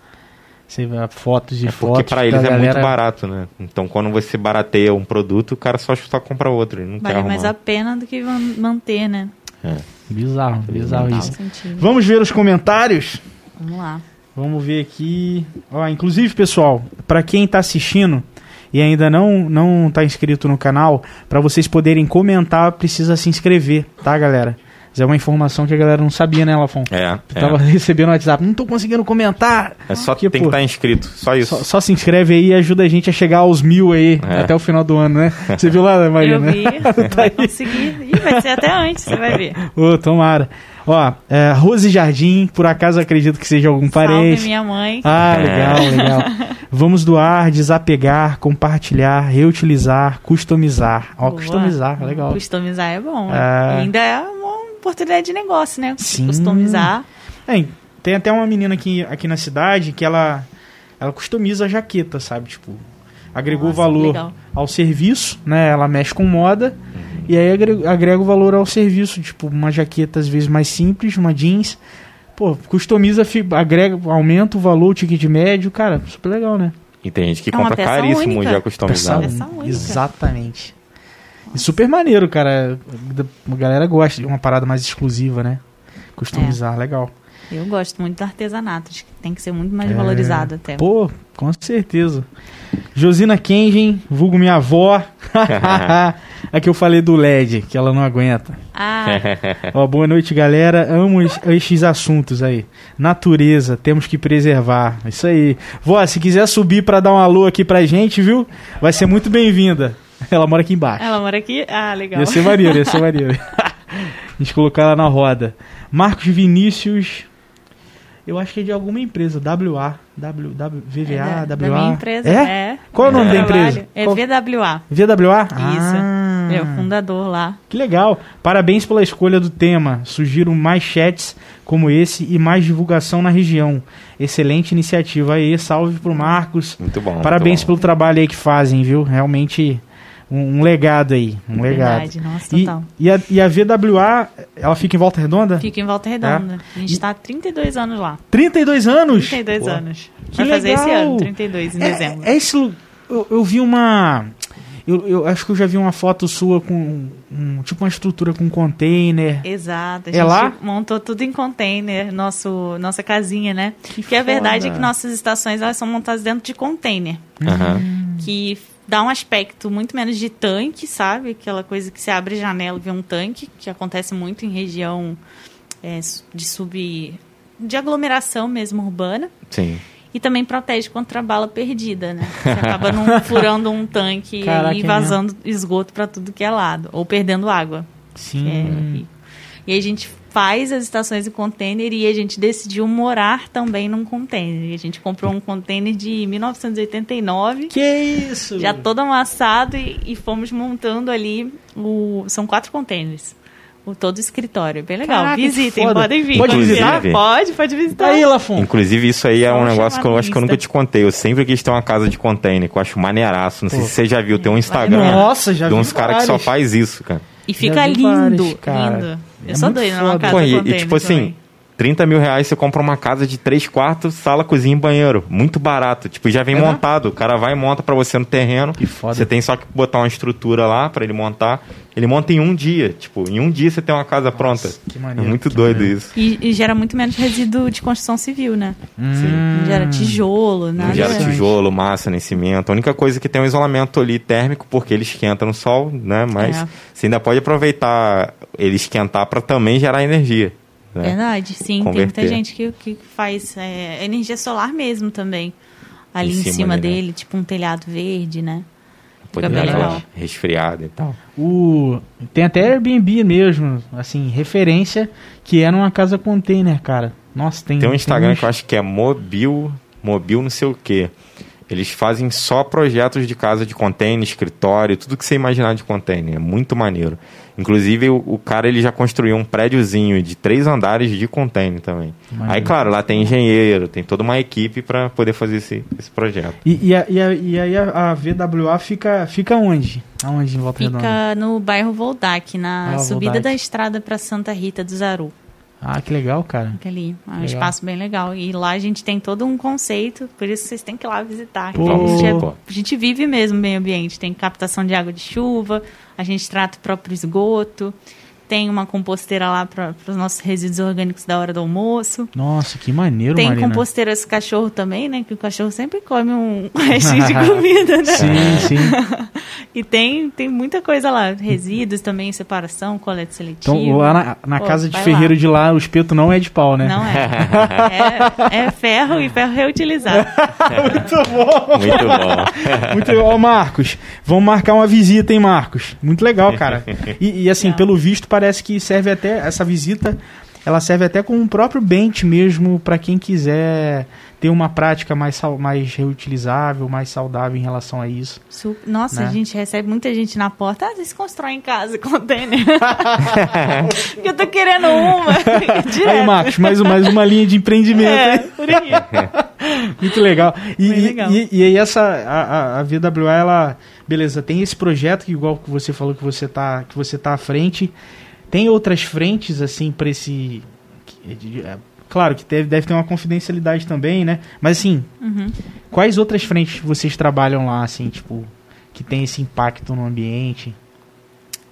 você vê fotos e É fotos. porque pra eles da é galera... muito barato, né? Então quando você barateia um produto, o cara só, só compra outro, ele não Vale mais a pena do que man- manter, né? É. Bizarro, bizarro Total isso. sentido. Vamos ver os comentários? Vamos lá. Vamos ver aqui. Ó, inclusive, pessoal, para quem tá assistindo e ainda não não tá inscrito no canal, para vocês poderem comentar, precisa se inscrever, tá, galera? Isso é uma informação que a galera não sabia, né, Lafon? É, Tava é. recebendo no WhatsApp, não tô conseguindo comentar. É só Que, tem pô, que estar inscrito, só isso. Só, só se inscreve aí e ajuda a gente a chegar aos mil aí, É. até o final do ano, né? Você viu lá, Maria? Eu né? vi. Tá vai aí. conseguir. Ih, vai ser até antes, você vai ver. Ô, tomara. Ó, é, Rose Jardim, por acaso acredito que seja algum Salve parente. minha mãe. Ah, É. legal, legal. Vamos doar, desapegar, compartilhar, reutilizar, customizar. Ó, Boa. customizar, legal. Customizar é bom. É. Ainda é uma oportunidade de negócio, né? Sim. Customizar. É, tem até uma menina aqui, aqui na cidade que ela, ela customiza a jaqueta, sabe? Tipo, agregou Nossa, valor legal. ao serviço, né? Ela mexe com moda e aí agre- agrega o valor ao serviço, tipo uma jaqueta às vezes mais simples, uma jeans. Pô, customiza, agrega, aumenta o valor, o ticket médio, cara, super legal, né? E tem gente que É compra caríssimo única. já customizado. Peça. Exatamente. E super maneiro, cara. A galera gosta de uma parada mais exclusiva, né? Customizar, legal. Eu gosto muito do artesanato, acho que tem que ser muito mais É. valorizado até. Pô, com certeza. Josina Kengen, vulgo minha avó. Aqui eu falei do LED, que ela não aguenta. Ah, Ó, boa noite, galera. Amo es- estes assuntos aí. Natureza, temos que preservar. Isso aí. Vó, se quiser subir pra dar um alô aqui pra gente, viu? Vai ser muito bem-vinda. Ela mora aqui embaixo. ela mora aqui? Ah, legal. Ia ser maneiro, ia ser maneiro. A gente colocar ela na roda. Marcos Vinícius. Eu acho que é de alguma empresa. WA. W, w, VVA, É da, WA. da minha empresa, É? é. Qual é o nome da empresa? É Qual- VWA. VWA? Isso. Ah, Ele é o fundador lá. Que legal. Parabéns pela escolha do tema. Sugiro mais chats como esse e mais divulgação na região. Excelente iniciativa aí. Salve pro Marcos. Muito bom. muito Parabéns bom. pelo trabalho aí que fazem, viu? Realmente um, um legado aí. Um legado. Verdade, nossa, E, total. e, a, e a VWA, ela fica em Volta Redonda? Fica em Volta Redonda. É. A gente tá há 32 anos lá. 32 anos? 32 Pô, anos. Que Vai fazer esse legal. ano, 32 em É- dezembro. É, esse eu, eu vi uma. Eu, eu acho que eu já vi uma foto sua com um, tipo uma estrutura com container. Exato. A É gente lá? montou tudo em container, nosso, nossa casinha, né? Que Que a verdade é foda. que nossas estações elas são montadas dentro de container. Aham. Que dá um aspecto muito menos de tanque, sabe? Aquela coisa que você abre a janela e vê um tanque, que acontece muito em região é, de sub. de aglomeração mesmo urbana. Sim. E também protege contra a bala perdida, né? Você acaba não furando um tanque Caraca, e é vazando esgoto para tudo que é lado. Ou perdendo água. Sim. É, e, e aí a gente faz as estações em container e a gente decidiu morar também num container. E a gente comprou um container de 1989, Que isso? já todo amassado, e, e fomos montando ali. O, são quatro containers. O todo o escritório. Bem legal. Caraca, Visitem, podem vir. Pode visitar? Pode, pode visitar. Aí, Lafon. Inclusive, isso aí é um negócio que eu acho que eu nunca te contei. Eu sempre quis ter uma casa de container, que eu acho maneiraço. Não sei Pô. se você já viu, tem um Instagram Nossa, já de vi uns caras que só faz isso, cara. E fica lindo, vários, lindo. Eu É sou muito doida numa foda. casa Pô, e, e tipo assim, também. 30 mil reais você compra uma casa de três quartos, sala, cozinha e banheiro. Muito barato. Tipo, já vem É, montado. O cara vai e monta pra você no terreno. Que foda. Você tem só que botar uma estrutura lá pra ele montar. Ele monta em um dia. Tipo, em um dia você tem uma casa pronta. que é maneiro, muito que doido maneiro. isso. E, e gera muito menos resíduo de construção civil, né? Hum. Não gera tijolo, nada. Não gera tijolo, massa, nem cimento. A única coisa que tem é um isolamento ali térmico, porque ele esquenta no sol, né? Mas É. você ainda pode aproveitar ele esquentar pra também gerar energia. Né? Verdade, sim. Tem Converter. muita gente que, que faz é, energia solar mesmo também. Ali Em em, cima cima, ali, né? dele, tipo um telhado verde, né? Poder Fica bem dar legal. uma resfriada e tal. O, tem até Airbnb mesmo, assim, referência, que é numa casa container, cara. Nossa, tem Tem um Instagram uns- que eu acho que é Mobil, Mobil não sei o quê. Eles fazem só projetos de casa de container, escritório, tudo que você imaginar de container. É muito maneiro. Inclusive, o, o cara ele já construiu um prédiozinho de três andares de container também. Maneiro. Aí, claro, lá tem engenheiro, tem toda uma equipe para poder fazer esse, esse projeto. E, e, a- e, a- e aí a, a VWA fica, fica onde? Aonde em Volta Redonda? Fica no bairro Voldac, na Ah, subida Voldac. da estrada para Santa Rita do Zaru. Ah, que legal, cara. Fica ali. É um Legal. espaço bem legal. E lá a gente tem todo um conceito, por isso vocês têm que ir lá visitar. Pô. A, gente é- a gente vive mesmo o meio ambiente. Tem captação de água de chuva, a gente trata o próprio esgoto, tem uma composteira lá para os nossos resíduos orgânicos da hora do almoço. Nossa, que maneiro, Tem Marina. composteira esse cachorro também, né? Que o cachorro sempre come um restinho de comida, né? Sim, sim. E tem, tem muita coisa lá. Resíduos também, separação, coleta seletiva. Então, lá na, na Pô, casa de ferreiro lá. de lá, o espeto não é de pau, né? Não é. é. É ferro e ferro reutilizado. Muito bom. Muito bom. Muito legal. Ó, Marcos, vamos marcar uma visita, hein, Marcos? Muito legal, cara. E, e, assim, pelo visto, parece que serve até essa visita, ela serve até como um próprio bench mesmo para quem quiser ter uma prática mais, mais reutilizável, mais saudável em relação a isso. Nossa, Né? a gente recebe muita gente na porta. Ah, vocês constroem em casa container. Eu tô querendo uma. Aí, Marcos, mais, mais uma linha de empreendimento. É, por aí. Muito legal. E, e- legal. E, e aí essa a, a, a VWA, ela, beleza, tem esse projeto que igual que você falou que você tá que você tá à frente. Tem outras frentes assim para esse é, claro que deve, deve ter uma confidencialidade também, né? Mas assim, Uhum. quais outras frentes vocês trabalham lá assim, tipo, que tem esse impacto no ambiente?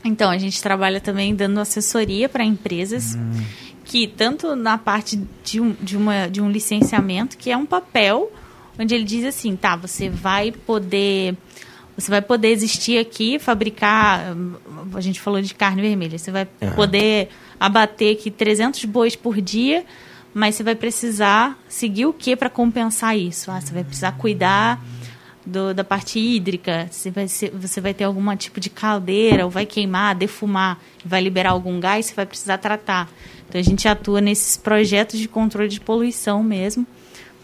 Então, a gente trabalha também dando assessoria para empresas que, tanto na parte de um, de, uma, de um licenciamento, que é um papel onde ele diz assim, tá, você vai poder. Você vai poder existir aqui, fabricar. A gente falou de carne vermelha. Você vai Aham. poder abater aqui 300 bois por dia, mas você vai precisar seguir o que para compensar isso? Ah, você vai precisar cuidar do- da parte hídrica, você vai, ser- você vai ter algum tipo de caldeira, ou vai queimar, defumar, vai liberar algum gás, você vai precisar tratar. Então a gente atua nesses projetos de controle de poluição mesmo,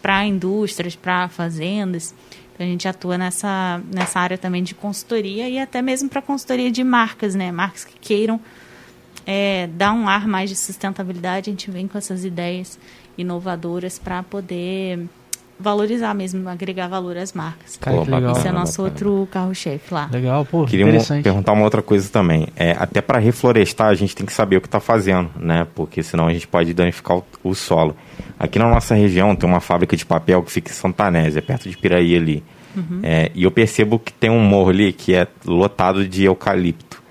para indústrias, para fazendas. A gente atua nessa, nessa área também de consultoria e até mesmo para consultoria de marcas, né? Marcas que queiram é, dar um ar mais de sustentabilidade, a gente vem com essas ideias inovadoras para poder valorizar mesmo, agregar valor às marcas. Cara, Pô, que legal. Esse é nosso bacana. outro carro-chefe lá. Legal, pô, Queria um- perguntar uma outra coisa também. É, até para reflorestar, a gente tem que saber o que está fazendo, né? Porque senão a gente pode danificar o, o solo. Aqui na nossa região tem uma fábrica de papel que fica em Santanésia, perto de Piraí ali. É, e eu percebo que tem um morro ali que é lotado de eucalipto,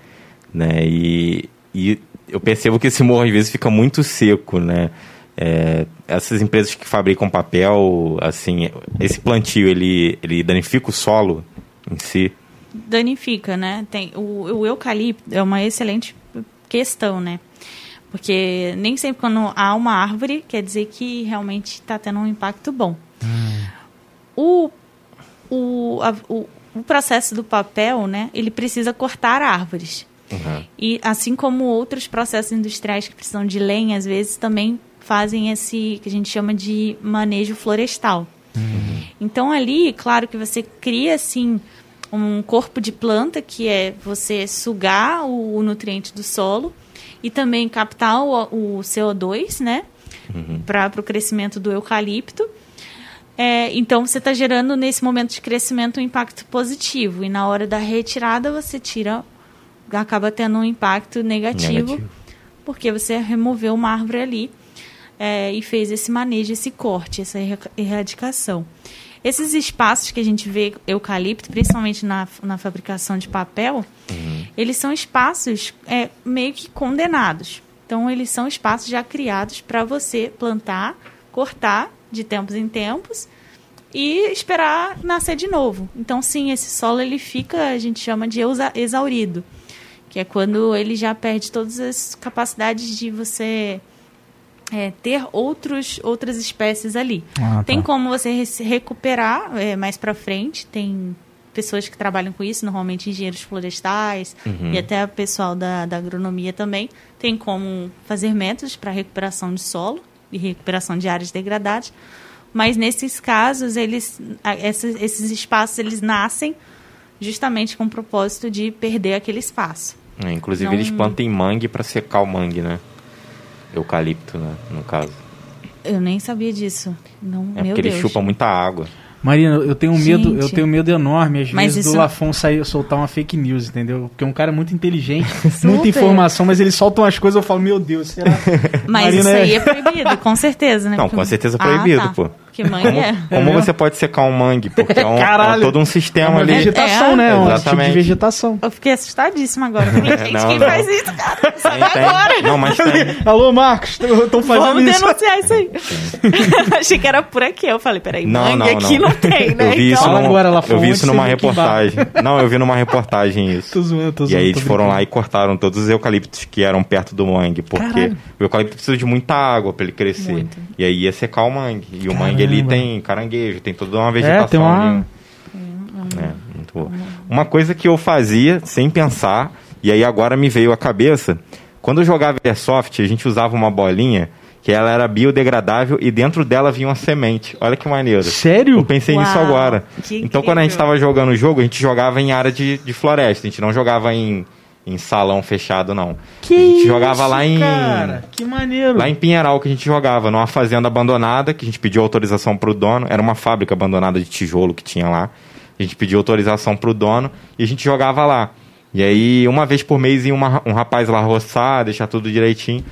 né? E, e eu percebo que esse morro às vezes fica muito seco, né? É, essas empresas que fabricam papel, assim, esse plantio ele, ele danifica o solo em si. danifica, né? Tem, o, o eucalipto é uma excelente questão, né? Porque nem sempre quando há uma árvore quer dizer que realmente está tendo um impacto bom. O, o, a- o, o processo do papel, né? Ele precisa cortar árvores. Uhum. E assim como outros processos industriais que precisam de lenha, às vezes também fazem esse que a gente chama de manejo florestal. Então ali, claro que você cria assim um corpo de planta que é você sugar o, o nutriente do solo e também captar o, o CO2, né? Para o crescimento do eucalipto. É, então você está gerando nesse momento de crescimento um impacto positivo e na hora da retirada você tira, acaba tendo um impacto negativo, Negativo. porque você removeu uma árvore ali é, e fez esse manejo, esse corte, essa erra- erradicação. Esses espaços que a gente vê eucalipto, principalmente na, na fabricação de papel, eles são espaços é, meio que condenados. Então, eles são espaços já criados para você plantar, cortar de tempos em tempos e esperar nascer de novo. Então, sim, esse solo ele fica, a gente chama de exaurido, que é quando ele já perde todas as capacidades de você é, ter outros, outras espécies ali. Ah, tá. Tem como você se recuperar é, mais para frente. Tem pessoas que trabalham com isso, normalmente engenheiros florestais Uhum. e até o pessoal da, da agronomia também. Tem como fazer métodos para recuperação de solo e recuperação de áreas degradadas. Mas nesses casos, eles, esses, esses espaços eles nascem justamente com o propósito de perder aquele espaço. É, inclusive Não- eles plantam em mangue para secar o mangue, né? Eucalipto, né? No caso. Eu nem sabia disso. Não, É meu porque Deus. ele chupa muita água. Marina, eu tenho um medo, eu Gente. tenho medo enorme às Mas vezes do isso- Lafon sair soltar uma fake news, entendeu? Porque é um cara muito inteligente, muita informação, mas ele solta umas coisas eu falo, meu Deus, será? Mas Marina isso é- aí é proibido, com certeza, né? Não, Porque- com certeza é Ah, proibido, tá. pô. Porque mãe é. Como você pode secar um mangue? Porque é, um, Caralho. é todo um É sistema uma ali. vegetação, É, né? Um tipo de exatamente. vegetação. Eu fiquei assustadíssima agora. Falei, Gente, Não, quem não. faz isso, cara? Agora? Não, mas tem. Alô, Marcos, estão fazendo Vamos isso. denunciar isso aí. Achei que era por aqui. Eu falei, peraí, Não, mangue não, aqui não. não tem, né? Eu vi isso, Então- Fala num- agora, Lafon, eu vi isso numa reportagem. Não, eu vi numa reportagem isso. Tô zoando, tô E zoando. aí tô eles foram lá e cortaram todos os eucaliptos que eram perto do mangue, porque o eucalipto precisa de muita água para ele crescer. E aí ia secar o mangue. E o mangue ali tem caranguejo, tem toda uma vegetação. É, tem uma... ali. É, muito boa. Uma coisa que eu fazia sem pensar, e aí agora me veio à cabeça, quando eu jogava Airsoft, a gente usava uma bolinha que ela era biodegradável e dentro dela vinha uma semente. Olha que maneiro. Sério? Eu pensei nisso Uau, agora. que Então, quando a gente estava jogando o jogo, a gente jogava em área de, de floresta. A gente não jogava em, em salão fechado, não. Que a gente isso, jogava lá em. Cara, que maneiro. Lá em Pinheiral que a gente jogava, numa fazenda abandonada, que a gente pediu autorização pro dono. Era uma fábrica abandonada de tijolo que tinha lá. A gente pediu autorização pro dono e a gente jogava lá. E aí, uma vez por mês, ia uma- um rapaz lá roçar, deixar tudo direitinho.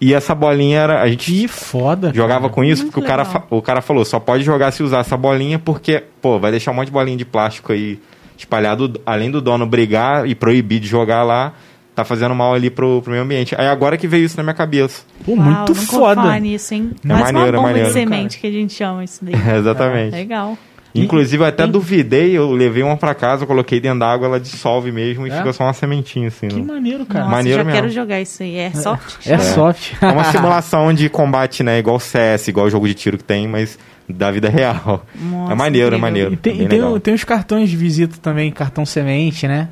E essa bolinha era. A gente Que foda. jogava com isso, Muito porque o cara, o cara falou, só pode jogar se usar essa bolinha, porque, pô, vai deixar um monte de bolinha de plástico aí espalhado, além do dono brigar e proibir de jogar lá, tá fazendo mal ali pro, pro meio ambiente. Aí agora que veio isso na minha cabeça. Pô, Uau, muito foda. falar nisso, hein? É Mais maneiro, é uma bomba maneiro. de semente que a gente chama isso daí. Exatamente. Legal. Inclusive, eu até e- duvidei, eu levei uma pra casa, coloquei dentro d'água, ela dissolve mesmo e É? fica só uma sementinha, assim. Que né? maneiro, cara. Nossa, Maneiro já mesmo. quero jogar isso aí. É soft? É, soft. É uma simulação de combate, né? Igual CS, igual jogo de tiro que tem, mas da vida real. Nossa, é maneiro, é maneiro. E tem, e tem, tem os cartões de visita também, cartão semente, né?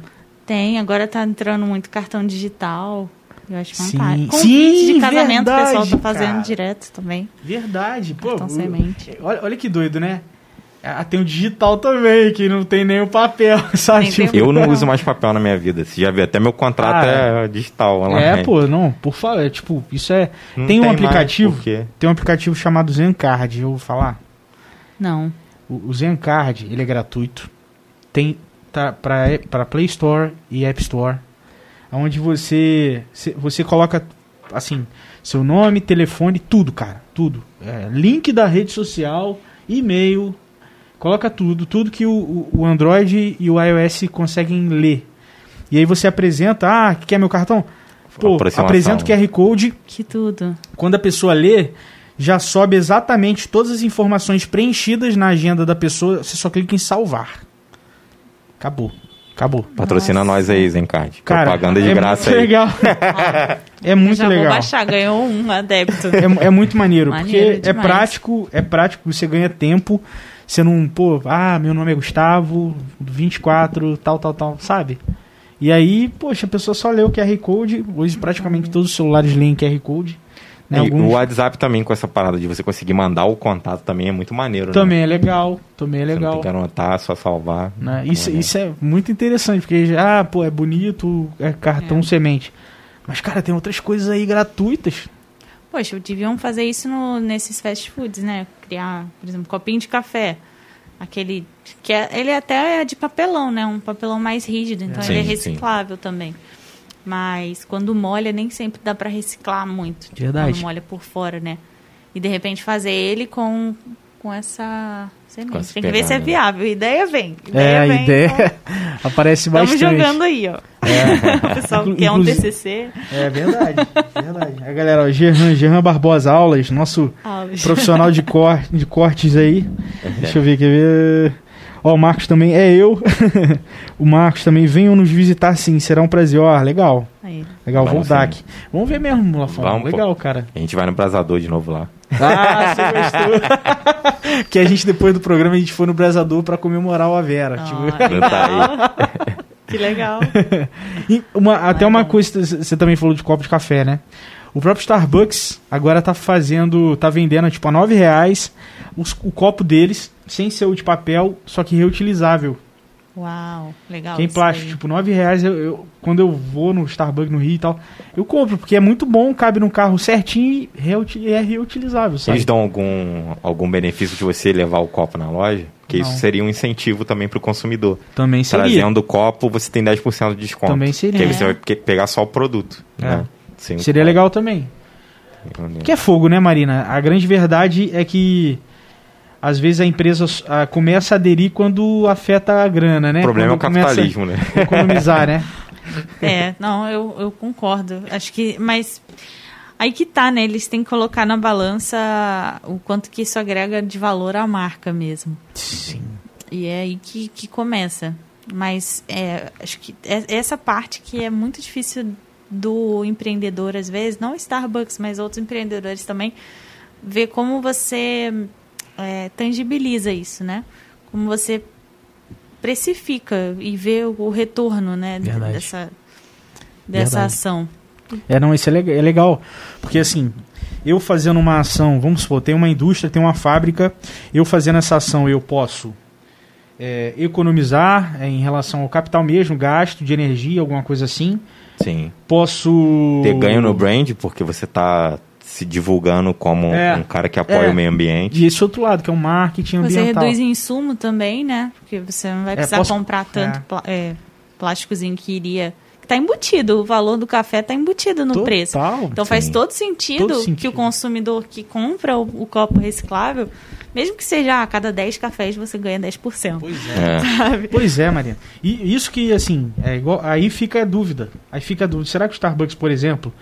Tem, agora tá entrando muito cartão digital. Eu acho Sim. fantástico. Sim, de casamento o pessoal verdade, tá fazendo cara. direto também. Verdade. Pô, Cartão semente. Olha, olha que doido, né? Ah, tem o digital também, que não tem nem o papel, sabe? Nem tem Tipo, Eu não uso mais papel na minha vida. Você já viu, até meu contrato Ah, é digital. online. É, pô, não, por favor, é, tipo, isso é... Não tem um aplicativo, tem um aplicativo chamado Zencard, eu vou falar. Não. O, o Zencard, ele é gratuito. Tem tá, para Play Store e App Store. Onde você você coloca assim, seu nome, telefone, tudo, cara, tudo. É, link da rede social, e-mail, coloca tudo, tudo que o, o- Android e o iOS conseguem ler. E aí você apresenta, ah, quer meu cartão? Pô, apresenta o QR Code, Que tudo. quando a pessoa lê, já sobe exatamente todas as informações preenchidas na agenda da pessoa. Você só clica em salvar. Acabou. Acabou. Patrocina Nossa. nós aí, Zencard. Cara, Propaganda de é graça muito aí. legal. é muito Já legal. vou baixar, ganhou um adepto. É, é muito maneiro, Maneiro porque é demais. prático, é prático, você ganha tempo. Você não, pô, ah, meu nome é Gustavo, 24, tal, tal, tal, sabe? E aí, poxa, a pessoa só lê o QR Code. Hoje praticamente todos os celulares leem QR Code. Né? E Alguns O WhatsApp também, com essa parada de você conseguir mandar o contato também é muito maneiro, também né? é legal, também é Você não legal. tem que anotar, só salvar. né? Isso, isso é muito interessante, porque já, ah, pô, é bonito, é cartão É. semente. Mas, cara, tem outras coisas aí gratuitas. Poxa, deviam fazer isso no- nesses fast foods, né? Criar, por exemplo, copinho de café. Aquele. que é, Ele até é de papelão, né? Um papelão mais rígido, então Sim, ele é sim. reciclável também. Mas quando molha, nem sempre dá pra reciclar muito. tipo, Verdade. Quando molha por fora, né? E de repente fazer ele com, com essa Tem que ver se é né? viável. Ideia vem. é, a vem, ideia então, aparece Estamos bastante. jogando aí, ó. o pessoal Inclu- que quer um TCC. É verdade, verdade. A galera, ó, Gerran, Gerran Barbosa Aulas, nosso aulas. profissional de, cor, de cortes aí. Deixa eu ver, quer ver? Ó, o Marcos também, é eu. o Marcos também, venham nos visitar sim, será um prazer. Ó, legal, Aí. legal, vou Vamos dar sim. aqui. Vamos ver mesmo, Lafon. Vamos, pô. legal, cara. A gente vai no Brasador de novo lá. Ah, você gostou. que a gente, depois do programa, a gente foi no Brasador pra comemorar o Avera. Ah, tipo. Tá. Que legal. E uma- até uma bom. coisa, você também falou de copo de café, né? O próprio Starbucks agora tá fazendo, tá vendendo tipo a 9 reais os- o copo deles, sem ser o de papel, só que reutilizável. Uau, legal. que é em plástico. aí. Tipo, 9 reais, eu, eu- quando eu vou no Starbucks no Rio e tal, eu compro, porque é muito bom, cabe no carro certinho e é reutilizável, sabe? Eles dão algum, algum benefício de você levar o copo na loja? Porque isso seria um incentivo também para o consumidor. Também seria. Trazendo o copo, você tem 10% de desconto. Também seria. Que aí É. você vai pe- pegar só o produto. É. Né? Sem o Seria copo. legal também. Que é fogo, né, Marina? A grande verdade é que às vezes a empresa ah, começa a aderir quando afeta a grana, né? O problema é o Quando capitalismo, né? a Economizar, né? É, não, eu, eu concordo. Acho que. Mas. Aí que tá, né? Eles têm que colocar na balança o quanto que isso agrega de valor à marca mesmo. Sim. E é aí que, que começa. Mas é, acho que é essa parte que é muito difícil do empreendedor, às vezes, não Starbucks, mas outros empreendedores também, ver como você é, tangibiliza isso, né? Como você precifica e vê o, retorno, né? Verdade. Dessa, dessa Verdade. ação. É, não, isso é legal, é legal. Porque assim, eu fazendo uma ação, vamos supor, tem uma indústria, tem uma fábrica, eu fazendo essa ação, eu posso é, economizar é, em relação ao capital mesmo, gasto de energia, alguma coisa assim. Sim. Posso. Ter ganho no brand, porque você tá se divulgando como É. um cara que apoia É. o meio ambiente. E esse outro lado, que é o marketing Você ambiental. reduz insumo também, né? Porque você não vai precisar posso- comprar tanto é. é, plásticozinho que iria. Que tá embutido, o valor do café tá embutido no Total. preço. Então faz Sim. todo sentido, Todo que sentido. o consumidor que compra o, o copo reciclável, mesmo que seja a cada 10 cafés você ganha 10%. É. Sabe? Pois é, Mariana. E isso que, assim, é igual. Aí fica a dúvida. Aí fica a dúvida. Será que o Starbucks, por exemplo,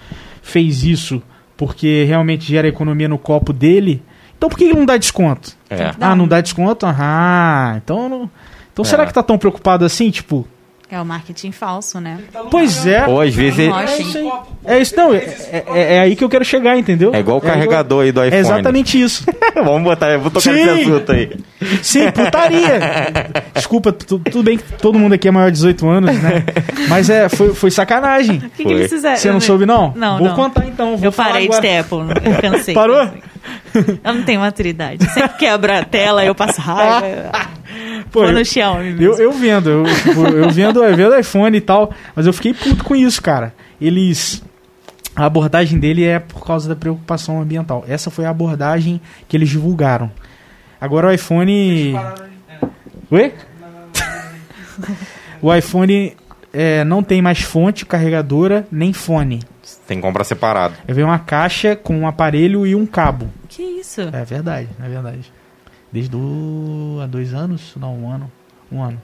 fez isso porque realmente gera economia no copo dele? Então por que ele não dá desconto? É. Ah, não dá desconto? Ah, então não. Então será É. que tá tão preocupado assim? Tipo, É o marketing falso, né? pois é. Ou às vezes Não É acho. isso aí. É isso, não. É, é- é aí que eu quero chegar, entendeu? é igual o carregador aí do iPhone. É exatamente isso. Vamos botar, eu vou tocar Sim. nesse assunto aí. Sim, putaria. Desculpa, tu- tudo bem que todo mundo aqui é maior de 18 anos, né? Mas é, foi, foi sacanagem. O que, que eles fizeram? Você não soube, não? Não, Vou não. contar então. Vou Eu parei de agora. ter Apple, eu cansei. Parou? cansei. Eu não tenho maturidade. Sempre quebra a tela, eu passo raiva. Pô, Vou eu, no Xiaomi mesmo. eu, eu vendo, eu, tipo, eu vendo, eu vendo iPhone e tal, mas eu fiquei puto com isso, cara. Eles. A abordagem dele é por causa da preocupação ambiental. Essa foi a abordagem que eles divulgaram. Agora o iPhone. Oi? o iPhone é, não tem mais fonte carregadora nem fone. Tem que comprar separado. Vem uma caixa com um aparelho e um cabo. Que isso? É verdade, é verdade. Desde do... há dois anos? Não, um ano. Um ano.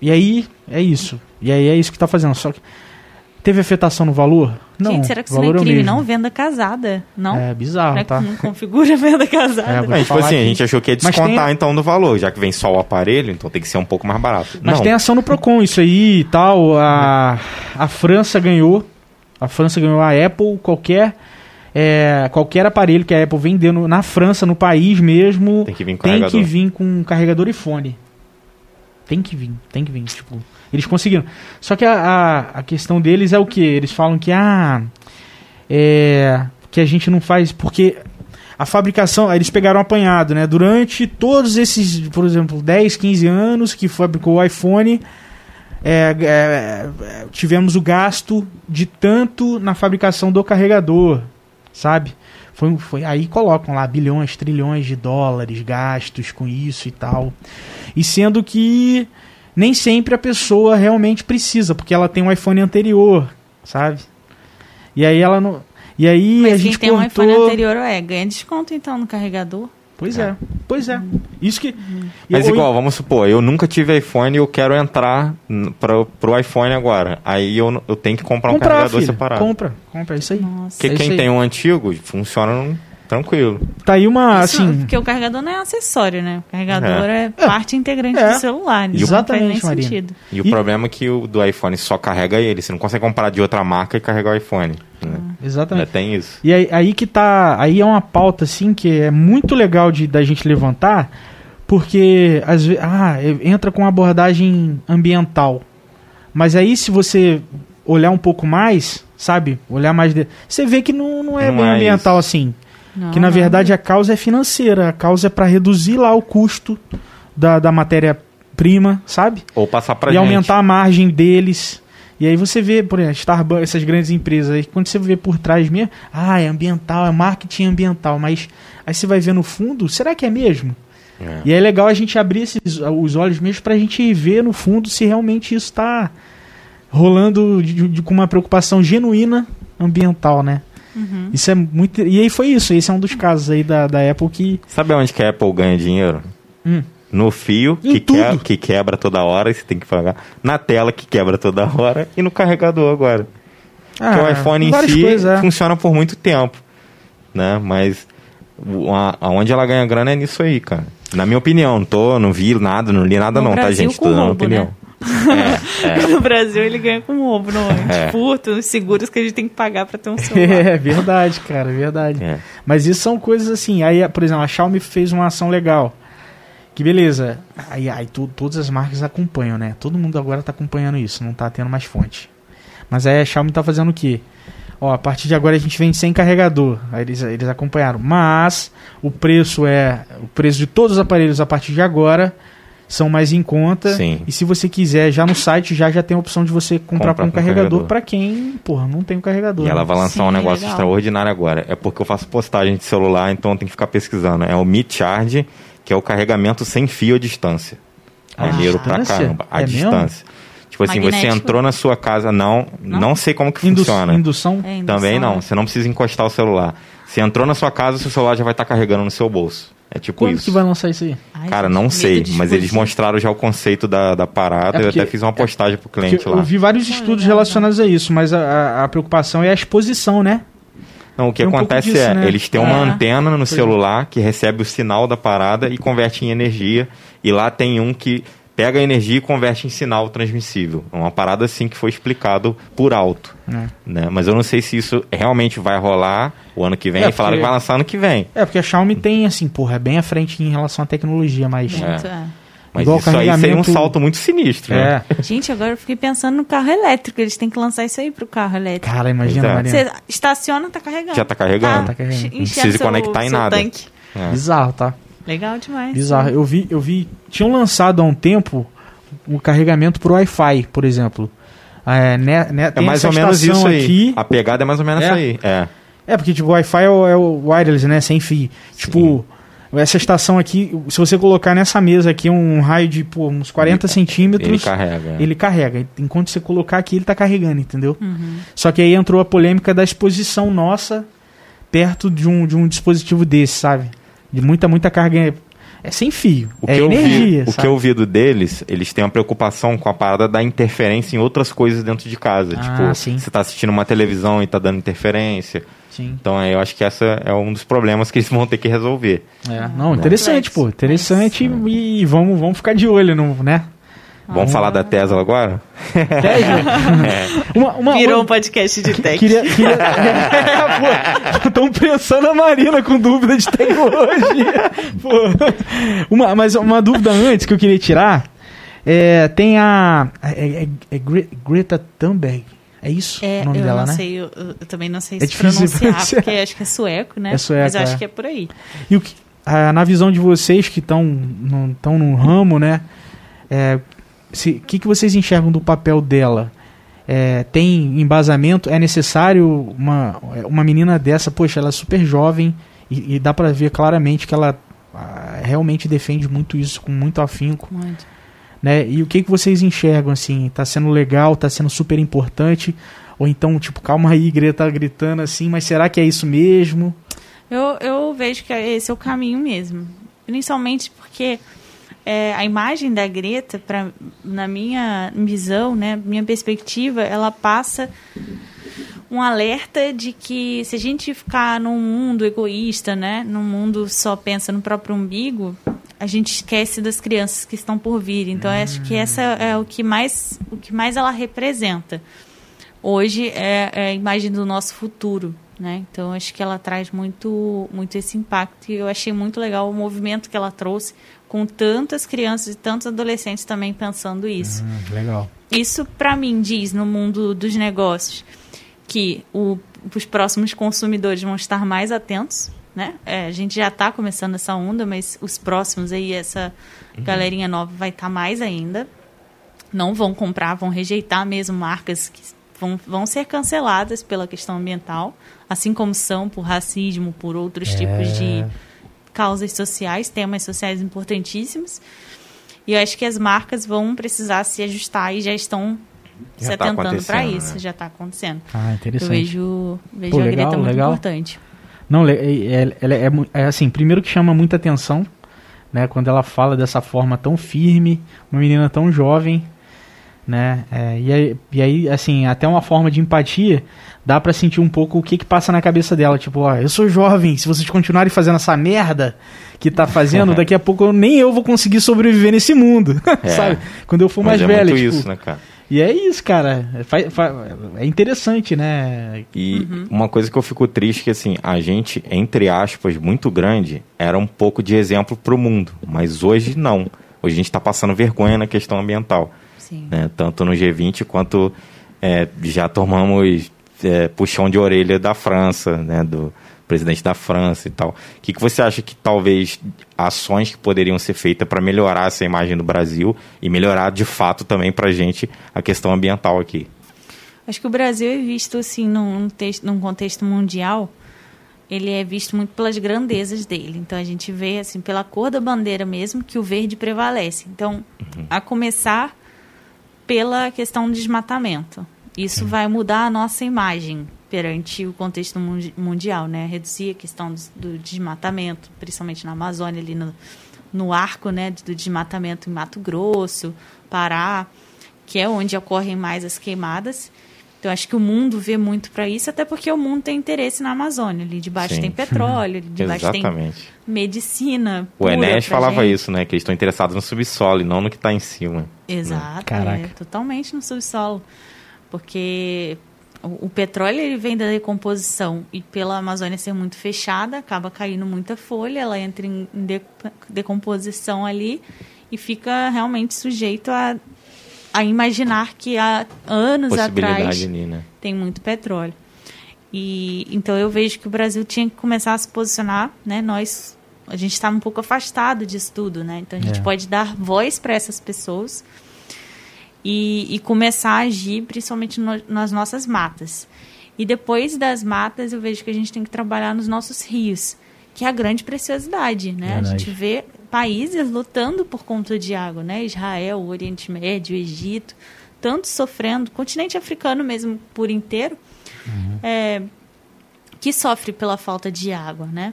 E aí, é isso. E aí é isso que tá fazendo. Só que teve afetação no valor? Não. Gente, será que isso não é o crime? mesmo. Não venda casada. Não? É bizarro, é tá? que não configura venda casada. É, É, tipo assim, a que- gente achou que ia descontar tem- então do valor, já que vem só o aparelho, então tem que ser um pouco mais barato. Mas não, tem ação no Procon, isso aí e tal. A, a França ganhou. A França ganhou a Apple, qualquer. é, qualquer aparelho que a Apple vendendo na França, no país mesmo, tem que vir com tem carregador. que vir com carregador e fone. Tem que vir, tem que vir. Tipo, eles conseguiram. Só que a, a, a questão deles é o que? Eles falam que ah, é, que a gente não faz porque a fabricação, eles pegaram apanhado, né? Durante todos esses, por exemplo, 10, 15 anos que fabricou o iPhone, é, é, é, tivemos o gasto de tanto na fabricação do carregador, sabe? Foi, foi aí colocam lá bilhões, trilhões de dólares gastos com isso e tal. E sendo que nem sempre a pessoa realmente precisa, porque ela tem um iPhone anterior, sabe? E aí ela não. E aí a Mas quem gente tem um cortou... iPhone anterior, é, ganha desconto então no carregador. Pois é, pois é. Isso que. Mas ou- igual, vamos supor, eu nunca tive iPhone e eu quero entrar pra, pro iPhone agora. Aí eu, eu tenho que comprar um comprar, carregador filho. separado. Compra, compra, é isso aí. Nossa. Porque É quem aí. tem um antigo, funciona num- tranquilo. Tá aí uma, Isso, assim. Porque o carregador não é acessório, né? O carregador é, É. parte integrante É. do celular. Né? Exatamente, não faz nem Marina. sentido. E o E- problema é que o do iPhone só carrega ele. Você não consegue comprar de outra marca e carregar o iPhone. Né? Ainda Exatamente. tem isso. E aí, aí que tá. Aí é uma pauta, assim, que é muito legal de, da gente levantar, porque às vezes. Ah, é- entra com abordagem ambiental. Mas aí, se você olhar um pouco mais, sabe? Olhar mais. De, você vê que não, não é Não bem é ambiental isso. assim. Não, que na não. verdade a causa é financeira. A causa é para reduzir lá o custo da, da matéria-prima, sabe? Ou passar pra e gente. aumentar a margem deles. E aí você vê, por exemplo, Starbucks, essas grandes empresas aí, quando você vê por trás mesmo, ah, é ambiental, é marketing ambiental, mas aí você vai ver no fundo, será que é mesmo? É. E é legal a gente abrir esses, os olhos mesmo pra gente ver no fundo se realmente isso tá rolando de- de- com uma preocupação genuína ambiental, né? Uhum. Isso é muito. E aí foi isso, esse é um dos casos aí da, da Apple que. Sabe onde que a Apple ganha dinheiro? Hum. No fio, Em que, tudo. que- que quebra toda hora e você tem que pagar. Na tela, que quebra toda hora. E no carregador agora. Porque o iPhone em Ah, si coisas, é. funciona por muito tempo. Né? Mas a- aonde ela ganha grana é nisso aí, cara. Na minha opinião, não, tô, não vi nada, não li nada No não, tá, Brasil, gente? com Tô dando roubo, opinião. né? É, é. No Brasil ele ganha com roubo, não é? É. Furto, os seguros que a gente tem que pagar pra ter um celular. É verdade, cara, é verdade. É. Mas isso são coisas assim. Aí, por exemplo, a Xiaomi fez uma ação legal. Que beleza. Aí, aí tu- todas as marcas acompanham, né? Todo mundo agora tá acompanhando isso, não tá tendo mais fonte. Mas aí a Xiaomi tá fazendo o quê? Ó, a partir de agora a gente vende sem carregador. Aí eles, eles acompanharam. Mas o preço é. O preço de todos os aparelhos a partir de agora são mais em conta. Sim. E se você quiser, já no site já já tem a opção de você comprar Comprar com um carregador pra quem, porra, não tem um carregador. E ela né? vai lançar Sim, um negócio legal. extraordinário agora. É porque eu faço postagem de celular, então tem que ficar pesquisando. É o Mi Charge, que é o carregamento sem fio à distância. À Maneiro pra distância? caramba. À É mesmo? distância. Tipo assim, você Magnético? entrou na sua casa, não, não, Não? sei como que Indu- funciona. Indução? É, indução, Também não, né? você não precisa encostar o celular. Você entrou na sua casa, seu celular já vai estar carregando no seu bolso. É tipo Quando isso. que vai lançar isso aí? Ai, Cara, não sei, mas eles mostraram já o conceito da, da parada. É porque- eu até fiz uma postagem pro cliente lá. eu vi vários Ah, estudos relacionados a isso, mas a, a- a preocupação é a exposição, né? Não, o que Tem um pouco acontece disso, é, né? eles têm uma É. antena no é. celular que recebe o sinal da parada e converte em energia. E lá tem um que pega a energia e converte em sinal transmissível. É uma parada assim que foi explicado por alto. É. Né? Mas eu não sei se isso realmente vai rolar o ano que vem. É, Falaram porque- que vai lançar ano que vem. É, porque a Xiaomi tem, assim, porra, é bem à frente em relação à tecnologia, mas... Muito, é. Mas Igual isso aí seria um salto muito sinistro. Né? É. Gente, agora eu fiquei pensando no carro elétrico. Eles têm que lançar isso aí pro carro elétrico. Cara, imagina, é. Você estaciona, tá carregando. Já tá carregando. Tá carregando. enche- Não precisa seu- conectar em nada. tanque. É. Bizarro, tá? Legal demais. Bizarro. Eu vi, eu vi. Tinham lançado há um tempo o carregamento por Wi-Fi, por exemplo. É, né, né, É mais ou menos isso aí. Aqui. A pegada é mais ou menos É? essa aí. É. É, porque tipo, o Wi-Fi é o, é o wireless, né? Sem fio. Tipo, essa estação aqui, se você colocar nessa mesa aqui um raio de pô, uns 40 Ele centímetros, carrega. ele carrega. Enquanto você colocar aqui, ele tá carregando, entendeu? Uhum. Só que aí entrou a polêmica da exposição nossa perto de um, de um dispositivo desse, sabe? De muita, muita carga. É sem fio. O que, é eu energia. vi, o que eu vi do deles, eles têm uma preocupação com a parada da interferência em outras coisas dentro de casa. Ah, tipo, sim. você tá assistindo uma televisão e tá dando interferência. Sim. Então aí eu acho que essa é um dos problemas que eles vão ter que resolver. É, não, interessante, pô. Interessante e vamos, vamos ficar de olho, no, né? Vamos falar da Tesla agora? Uma, uma, Virou uma- um podcast de tech. Queria. queria... é, pô, estão pensando a Marina com dúvida de tecnologia. Pô. Uma, mas uma dúvida antes que eu queria tirar. É, tem a. É, é- é Gre- Greta Thunberg. É isso É, o nome eu dela, não né? sei, eu, eu também não sei É se pronunciar, pronunciar. porque acho que é sueco, né? É sueco, Mas eu acho é. que é por aí. E o que, ah, na visão de vocês que estão no, tão no ramo, né? é, O que, que vocês enxergam do papel dela? É, tem embasamento? É necessário uma, uma menina dessa? Poxa, ela é super jovem e, e dá pra ver claramente que ela ah, realmente defende muito isso com muito afinco, Muito. né? E o que, que vocês enxergam assim? Tá sendo legal? Tá sendo super importante? Ou então, tipo, calma aí, Greta tá gritando assim, mas será que é isso mesmo? Eu, eu vejo que esse é o caminho mesmo. Principalmente porque é, a imagem da Greta, pra, na minha visão, né, minha perspectiva, ela passa um alerta de que se a gente ficar num mundo egoísta, né, num mundo só pensa no próprio umbigo, a gente esquece das crianças que estão por vir. Então, eu acho que essa é o que mais, o que mais ela representa hoje é, é a imagem do nosso futuro, né? Então acho que ela traz muito, muito esse impacto e eu achei muito legal o movimento que ela trouxe com tantas crianças e tantos adolescentes também pensando isso. legal. Isso para mim diz no mundo dos negócios que o- os próximos consumidores vão estar mais atentos, né? É, a gente já está começando essa onda, mas os próximos aí essa galerinha nova vai estar mais ainda. Não vão comprar, vão rejeitar mesmo marcas que vão, vão ser canceladas pela questão ambiental, assim como são por racismo, por outros tipos de causas sociais, temas sociais importantíssimos. E eu acho que as marcas vão precisar se ajustar e já estão Já se tá atentando para isso, né? já está acontecendo. Ah, Eu interessante. vejo, vejo Pô, a legal, Greta muito legal. importante. Não, é, é- ela é, é assim, primeiro que chama muita atenção, né? Quando ela fala dessa forma tão firme, uma menina tão jovem, né? é, e, aí, e aí, assim, até uma forma de empatia, dá pra sentir um pouco o que que passa na cabeça dela. Tipo, ó, eu sou jovem, se vocês continuarem fazendo essa merda que tá fazendo, daqui a pouco eu- nem eu vou conseguir sobreviver nesse mundo, É. sabe? Quando eu for mais Mas é velho, muito tipo, isso, né, cara? E é isso, cara. É, é interessante, né? E uma coisa que eu fico triste é que, assim, a gente, entre aspas, muito grande, era um pouco de exemplo pro mundo. Mas hoje, não. Hoje a gente está passando vergonha na questão ambiental. Né? Tanto no G20 quanto é, já tomamos é, puxão de orelha da França, né? Do presidente da França e tal. O que, que você acha que talvez ações que poderiam ser feitas para melhorar essa imagem do Brasil e melhorar de fato também para a gente a questão ambiental aqui? Acho que o Brasil é visto assim num, texto, num contexto mundial ele é visto muito pelas grandezas dele. Então a gente vê assim pela cor da bandeira mesmo que o verde prevalece. Então, uhum. a começar pela questão do desmatamento. Isso vai mudar a nossa imagem perante o contexto mundial, né? Reduzir a questão do, desmatamento, principalmente na Amazônia, ali no, no arco, né, do desmatamento em Mato Grosso, Pará, que é onde ocorrem mais as queimadas. Então, acho que o mundo vê muito para isso, até porque o mundo tem interesse na Amazônia. Ali debaixo Sim. tem petróleo, ali debaixo Exatamente. tem medicina. O Enéas falava gente. isso, né? Que eles estão interessados no subsolo e não no que está em cima. Exato, né? é, totalmente no subsolo. Porque o, o, petróleo ele vem da decomposição e pela Amazônia ser muito fechada, acaba caindo muita folha, ela entra em, em de, decomposição ali e fica realmente sujeito a a imaginar que há anos atrás ali, né? tem muito petróleo. E então eu vejo que o Brasil tinha que começar a se posicionar, né? Nós a gente está um pouco afastado disso tudo, né? Então a gente é. pode dar voz para essas pessoas e, e, começar a agir, principalmente no, nas nossas matas. E depois das matas, eu vejo que a gente tem que trabalhar nos nossos rios, que é a grande preciosidade, né? Verdade. A gente vê países lutando por conta de água, né? Israel, Oriente Médio, Egito, tantos sofrendo, continente africano mesmo por inteiro, uhum. é, que sofre pela falta de água, né?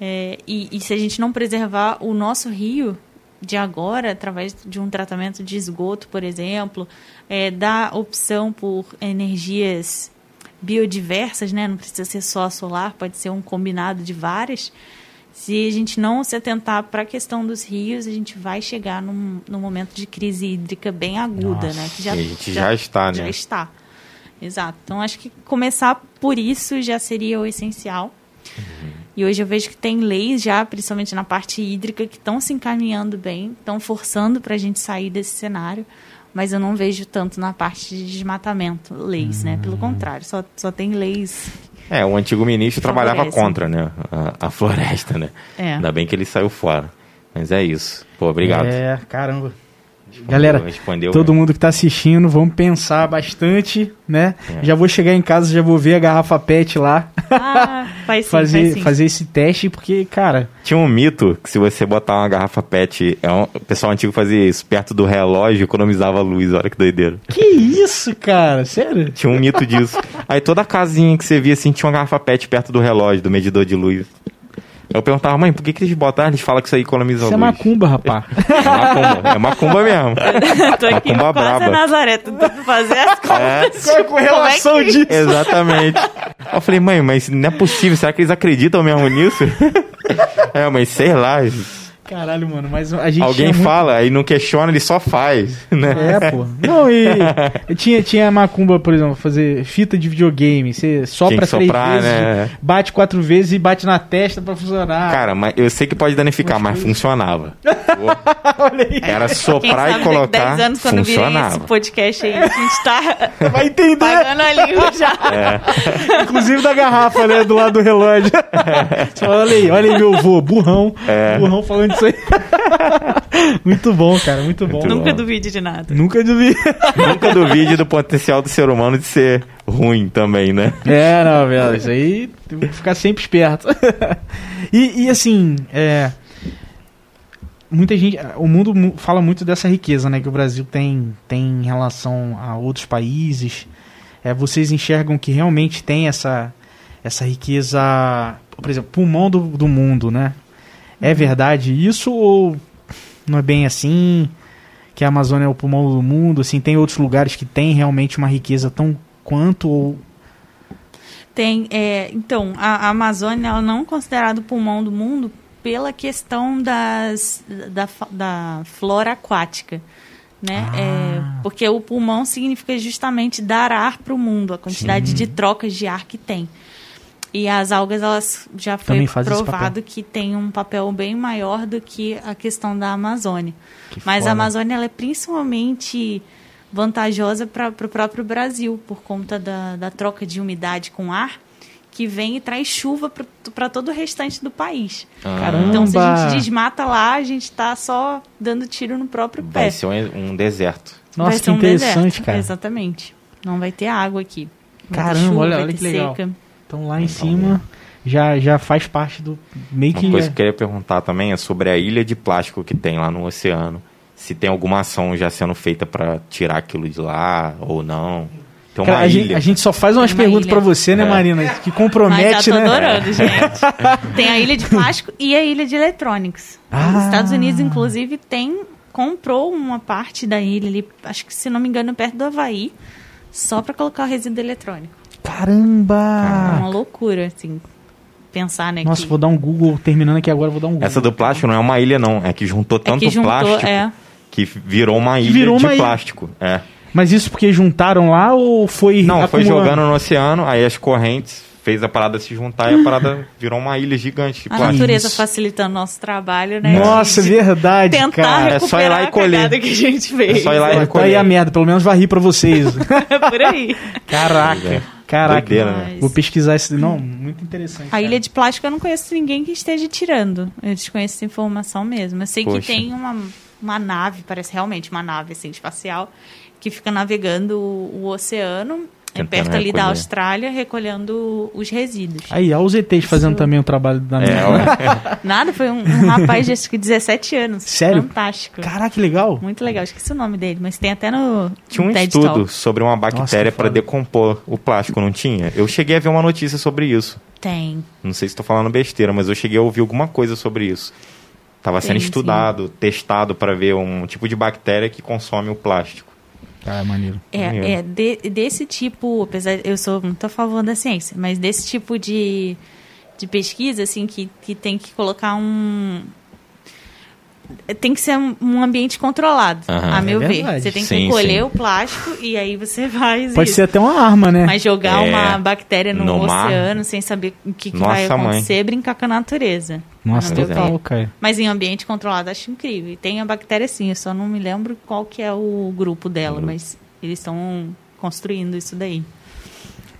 É, e, e se a gente não preservar o nosso rio de agora, através de um tratamento de esgoto, por exemplo, é, da opção por energias biodiversas, né? Não precisa ser só solar, pode ser um combinado de várias se a gente não se atentar para a questão dos rios, a gente vai chegar num, num momento de crise hídrica bem aguda, Nossa, né? Que já, a gente já, já está, né? Já está. Exato. Então, acho que começar por isso já seria o essencial. Uhum. E hoje eu vejo que tem leis já, principalmente na parte hídrica, que estão se encaminhando bem, estão forçando para a gente sair desse cenário, mas eu não vejo tanto na parte de desmatamento leis, uhum. né? Pelo uhum. contrário, só, só tem leis é, o antigo ministro trabalhava contra, né? A, a floresta, né? É. Ainda bem que ele saiu fora. Mas é isso. Pô, obrigado. É, caramba. Respondeu, Galera, respondeu, todo né? mundo que está assistindo, vamos pensar bastante, né? É. Já vou chegar em casa, já vou ver a garrafa PET lá. Ah, faz sim, fazer, faz sim. fazer esse teste, porque, cara... Tinha um mito que se você botar uma garrafa PET, é um, o pessoal antigo fazia isso, perto do relógio, economizava luz, olha que doideira. Que isso, cara? Sério? Tinha um mito disso. Aí toda casinha que você via, assim, tinha uma garrafa PET perto do relógio, do medidor de luz. Eu perguntava, mãe, por que, que eles botaram? Eles falam que isso aí economiza isso é luz. Isso é macumba, rapaz. É macumba, é macumba mesmo. Tô aqui macumba braba. Nazaré, tentando fazer as contas. É. Qual é a relação é que... disso? Exatamente. Eu falei, mãe, mas não é possível, será que eles acreditam mesmo nisso? é, mas sei lá, Caralho, mano, mas a gente. Alguém fala, muito... aí não questiona, ele só faz, né? É, pô. Não, e. tinha, tinha macumba, por exemplo, fazer fita de videogame. Você sopra três soprar, vezes, né? bate quatro vezes e bate na testa pra funcionar. Cara, mas eu sei que pode danificar, mas, mas funcionava. Olha aí. Era soprar e colocar. 10 anos quando funcionava. esse podcast aí, a gente tá. Vai entender. Pagando a língua já. É. Inclusive da garrafa, né? Do lado do relógio. É. olha aí, olha aí, meu avô, burrão. É. Burrão falando isso aí. muito bom, cara, muito bom. Muito Nunca bom. duvide de nada. Nunca duvide. Nunca duvide do potencial do ser humano de ser ruim também, né? É, não, velho, isso aí tem que ficar sempre esperto. e, e assim, é, muita gente, o mundo fala muito dessa riqueza, né, que o Brasil tem, tem em relação a outros países. É, vocês enxergam que realmente tem essa, essa riqueza, por exemplo, pulmão do, do mundo, né? É verdade isso ou não é bem assim? Que a Amazônia é o pulmão do mundo? Assim, tem outros lugares que tem realmente uma riqueza tão quanto ou tem, é, então, a, a Amazônia ela não é considerada o pulmão do mundo pela questão das, da, da flora aquática. Né? Ah. É, porque o pulmão significa justamente dar ar para o mundo, a quantidade Sim. de trocas de ar que tem. E as algas, elas já foi provado que tem um papel bem maior do que a questão da Amazônia. Que Mas foda. a Amazônia ela é principalmente vantajosa para o próprio Brasil, por conta da, da troca de umidade com ar, que vem e traz chuva para todo o restante do país. Caramba. Então, se a gente desmata lá, a gente tá só dando tiro no próprio pé. Vai ser um, um deserto. Nossa, Vai que um interessante, deserto. cara. Exatamente. Não vai ter água aqui. Vai ter Caramba, chuva, olha- vai olha que legal. Então lá em cima já, já faz parte do meio Uma que. coisa que eu queria perguntar também é sobre a ilha de plástico que tem lá no oceano. Se tem alguma ação já sendo feita para tirar aquilo de lá ou não. Tem uma Cara, a, gente, a gente só faz umas uma perguntas pra você, né, É. Marina? Que Mas compromete, já tô né? adorando, gente. Tem a ilha de plástico e a ilha de eletrônicos. Ah. Os Estados Unidos, inclusive, tem comprou uma parte da ilha ali, acho que se não me engano, perto do Havaí, só para colocar o resíduo eletrônico. É Caramba! uma loucura, assim, pensar, né? Nossa, que- vou dar um Google, terminando aqui agora, vou dar um Google. Essa do plástico não é uma ilha, não. É que juntou é tanto que juntou, plástico é. que virou uma ilha virou de uma ilha. plástico. É. Mas isso porque juntaram lá ou foi. Não, foi acumulando? jogando no oceano, aí as correntes fez a parada se juntar e a parada virou uma ilha gigante de A plástico. natureza Isso. facilitando o nosso trabalho, né? Nossa, de- de verdade, Tentar cara. É só ir lá e colher. que a gente fez. É só ir lá e Tá recolher. aí a merda, pelo menos varri pra vocês. Por aí. Caraca, É. caraca. Doideira, né? Vou pesquisar isso. Não, muito interessante. A cara. ilha de plástico eu não conheço ninguém que esteja tirando. Eu desconheço essa informação mesmo. Eu sei Poxa. que tem uma, uma nave, parece realmente uma nave assim, espacial, que fica navegando o, o oceano, é perto ali da recolher. Austrália, recolhendo os resíduos. Aí, olha os ETs fazendo também o trabalho da É, ué. Nada, foi um, um rapaz de acho que 17 anos. Sério? Fantástico. Caraca, que legal. Muito legal, esqueci o nome dele, mas tem até no, Tinha um TED estudo Talk. sobre uma bactéria para decompor o plástico, não tinha? Eu cheguei a ver uma notícia sobre isso. Tem. Não sei se estou falando besteira, mas eu cheguei a ouvir alguma coisa sobre isso. Tava sendo Tem, sim. estudado, testado para ver um tipo de bactéria que consome o plástico. Cara, maneiro. Maneiro. É, é de- desse tipo, apesar eu sou muito a favor da ciência, mas desse tipo de, de pesquisa, assim, que, que tem que colocar um. Tem que ser um, um ambiente controlado, Aham. a meu É ver. Você tem que Sim, recolher sim. o plástico e aí você faz Pode isso. ser até uma arma, né? Mas jogar É, uma bactéria no, no mar. oceano sem saber o que, que vai mãe. acontecer, é brincar com a natureza. Nossa, total, cara. Mas em ambiente controlado, acho incrível. E tem a bactéria sim, eu só não me lembro qual que é o grupo dela, Grupo. mas eles estão construindo isso daí.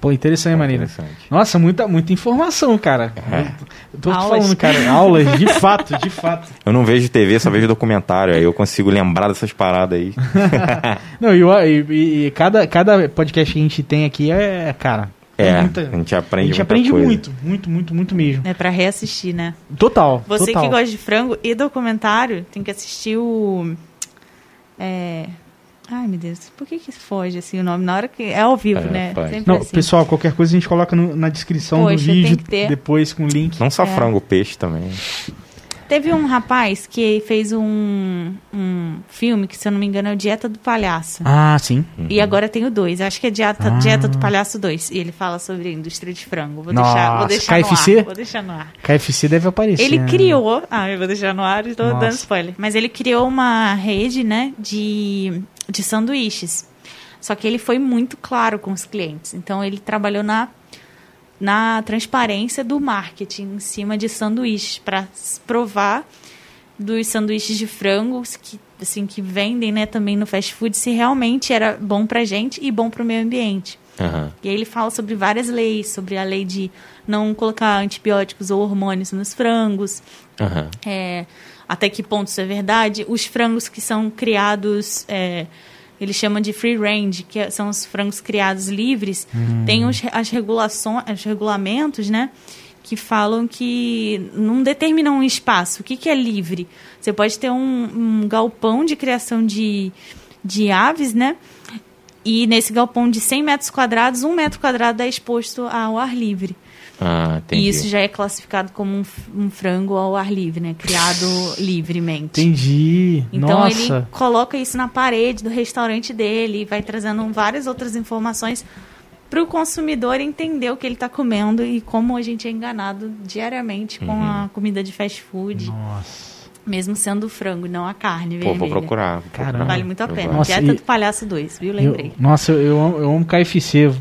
Pô, interessante, maneiro. Interessante. Nossa, muita, muita informação, cara. É. Eu tô te Aulas. falando, cara. Aulas, de fato, de fato. Eu não vejo TV, só vejo documentário. Aí eu consigo lembrar dessas paradas aí. Não, e, e- e- e cada, cada podcast que a gente tem aqui é, cara. É, muita- a gente a aprende gente muita aprende coisa. muito, muito, muito, muito mesmo. É pra reassistir, né? Total. Você total. que gosta de frango e documentário, tem que assistir o. É... Ai, meu Deus, por que que foge assim o nome? Na hora que. É ao vivo, É, né? Não, assim. pessoal, qualquer coisa a gente coloca no- na descrição do Poxa, tem vídeo, que ter. depois com o link. Não só É. frango, peixe também. Teve um rapaz que fez um, um filme que, se eu não me engano, é o Dieta do Palhaço. Ah, sim. E agora tem o 2. Acho que é Dieta, Ah. Dieta do Palhaço 2. E ele fala sobre a indústria de frango. Vou Nossa, deixar, vou deixar KFC? no ar. Vou deixar no ar. KFC deve aparecer. Ele né? criou. Ah, eu vou deixar no ar e estou Nossa. dando spoiler. Mas ele criou uma rede, né, de, de sanduíches. Só que ele foi muito claro com os clientes. Então ele trabalhou na, na transparência do marketing em cima de sanduíches para provar dos sanduíches de frango que assim que vendem, né, também no fast food se realmente era bom pra gente e bom para o meio ambiente. Aham. E aí ele fala sobre várias leis, sobre a lei de não colocar antibióticos ou hormônios nos frangos, Aham. é, até que ponto isso é verdade. Os frangos que são criados, é, ele chama de free range, que é- são os frangos criados livres, tem os, as regulações, os regulamentos, né? Que falam que não determinam um espaço. O que, que é livre? Você pode ter um, um galpão de criação de, de aves, né? E nesse galpão de 100 metros quadrados, um metro quadrado é exposto ao ar livre. Ah, entendi. E isso já é classificado como um, um frango ao ar livre, né? Criado livremente. Entendi. Então Nossa. ele coloca isso na parede do restaurante dele e vai trazendo várias outras informações para o consumidor entender o que ele está comendo e como a gente é enganado diariamente com Uhum. a comida de fast food, Nossa. mesmo sendo o frango e não a carne Pô, vermelha. vou procurar. Vou Caramba. procurar. Vale muito a Eu pena. Nossa, Dieta e- do Palhaço 2, viu? Eu- Lembrei. nossa, eu, eu, amo, eu amo KFC.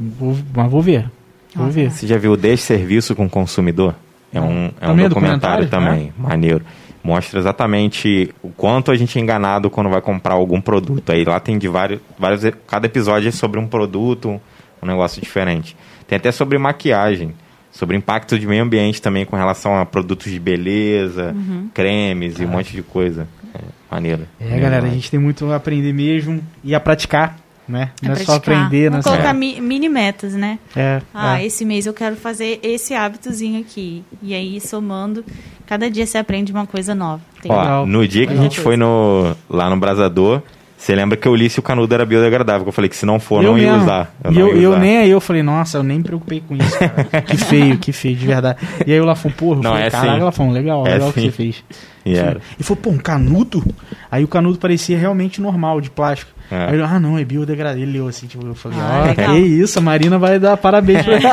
Vou, mas vou ver. Vou ver. Você já viu Desserviço com o Consumidor? É um, é um Também é documentário, documentário, também, maneiro. Mostra exatamente o quanto a gente é enganado quando vai comprar algum produto. Aí lá tem de vários, vários. Cada episódio é sobre um produto, um negócio diferente. Tem até sobre maquiagem, sobre impacto de meio ambiente também com relação a produtos de beleza, cremes e um monte de coisa. É, maneiro. É, galera, a gente tem muito a aprender mesmo e a praticar, né? É Não é só aprender, não é só... colocar mi- mini metas, né? É, Ah, é. esse mês eu quero fazer esse hábitozinho aqui. E aí, somando, cada dia você aprende uma coisa nova. Tem Ó, Legal. no dia que a gente foi no, lá no Brasador, você lembra que eu li se o canudo era biodegradável, que eu falei que se não for, eu não ia usar. e não eu, ia eu usar. nem aí, eu falei, nossa, eu nem me preocupei com isso, cara. que feio, que feio, de verdade. E aí o Lafon, porra, eu Não, falei, é caralho, sim. Lafon, legal, É legal o que você fez. E era. E falou, pô, um canudo? Aí o canudo parecia realmente normal, de plástico. É. Aí ele, ah, não, é biodegradável. Ele leu assim, tipo, eu falei, Ah, ó, legal. que isso, a Marina vai dar parabéns pra ele.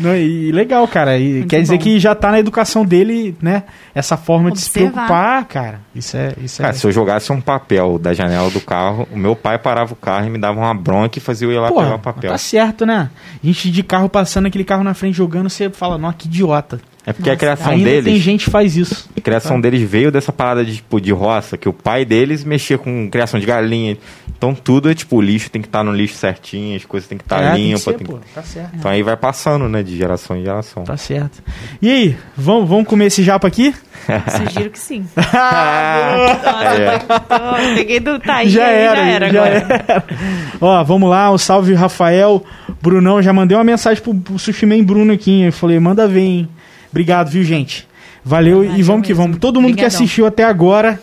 não, e legal, cara. E Muito quer dizer bom. que já tá na educação dele, né? Essa forma de se Observar. preocupar, cara. Isso é. Isso é... Cara, se eu jogasse um papel da janela do carro, o meu pai parava o carro e me dava uma bronca e fazia eu ir lá Porra, pegar o papel. tá certo, né? A gente de carro passando, aquele carro na frente jogando, você fala, nossa, que idiota. É porque a criação Ainda deles, tem gente que faz isso. a criação deles veio dessa parada de, tipo, de roça, que o pai deles mexia com criação de galinha. Então tudo é tipo, o lixo tem que estar no lixo certinho, as coisas tem que estar É, tem que limpas. ser, tem que- pô, Tá certo. Então aí vai passando, né, de geração em geração. Tá certo. E aí, vamos, vamos comer esse japa aqui? Sugiro que sim. Ah, Nossa, tô- peguei do Thaí já era, já era já agora. era. Ó, vamos lá, o salve Rafael, Brunão, já mandei uma mensagem pro, pro Sushi Man Bruno aqui, eu falei, manda ver, hein? Obrigado, viu, gente? Valeu Verdade, e vamos que vamos. Todo mundo que Obrigadão. assistiu até agora,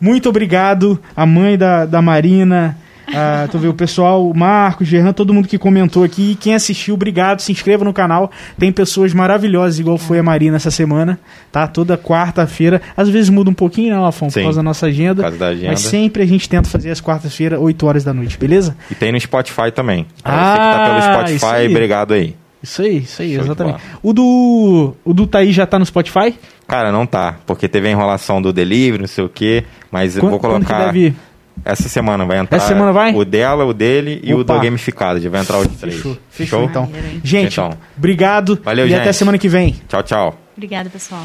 muito obrigado. A mãe da, da Marina, a, tu vê, o pessoal, o Marcos, Gerran, todo mundo que comentou aqui. Quem assistiu, obrigado. Se inscreva no canal. Tem pessoas maravilhosas, igual foi a Marina essa semana, tá? Toda quarta-feira. Às vezes muda um pouquinho, né, Lafon? Por causa da nossa agenda. Por causa da agenda. Mas sempre a gente tenta fazer às quartas-feiras, 8 horas da noite, beleza? E tem no Spotify também. Ah, você que tá pelo isso Spotify, aí. obrigado aí. Isso aí, isso aí, Show exatamente. O do. O do Thaí já tá no Spotify? Cara, não tá, porque teve a enrolação do delivery, não sei o quê, mas eu vou quando que colocar... deve ir? Essa semana vai entrar Essa semana vai? o dela, o dele e o Opa. do gamificado. Já vai entrar os três. Fechou, fechou Show? então. Gente, Então. obrigado Valeu, e gente. até semana que vem. Tchau, tchau. Obrigada, pessoal.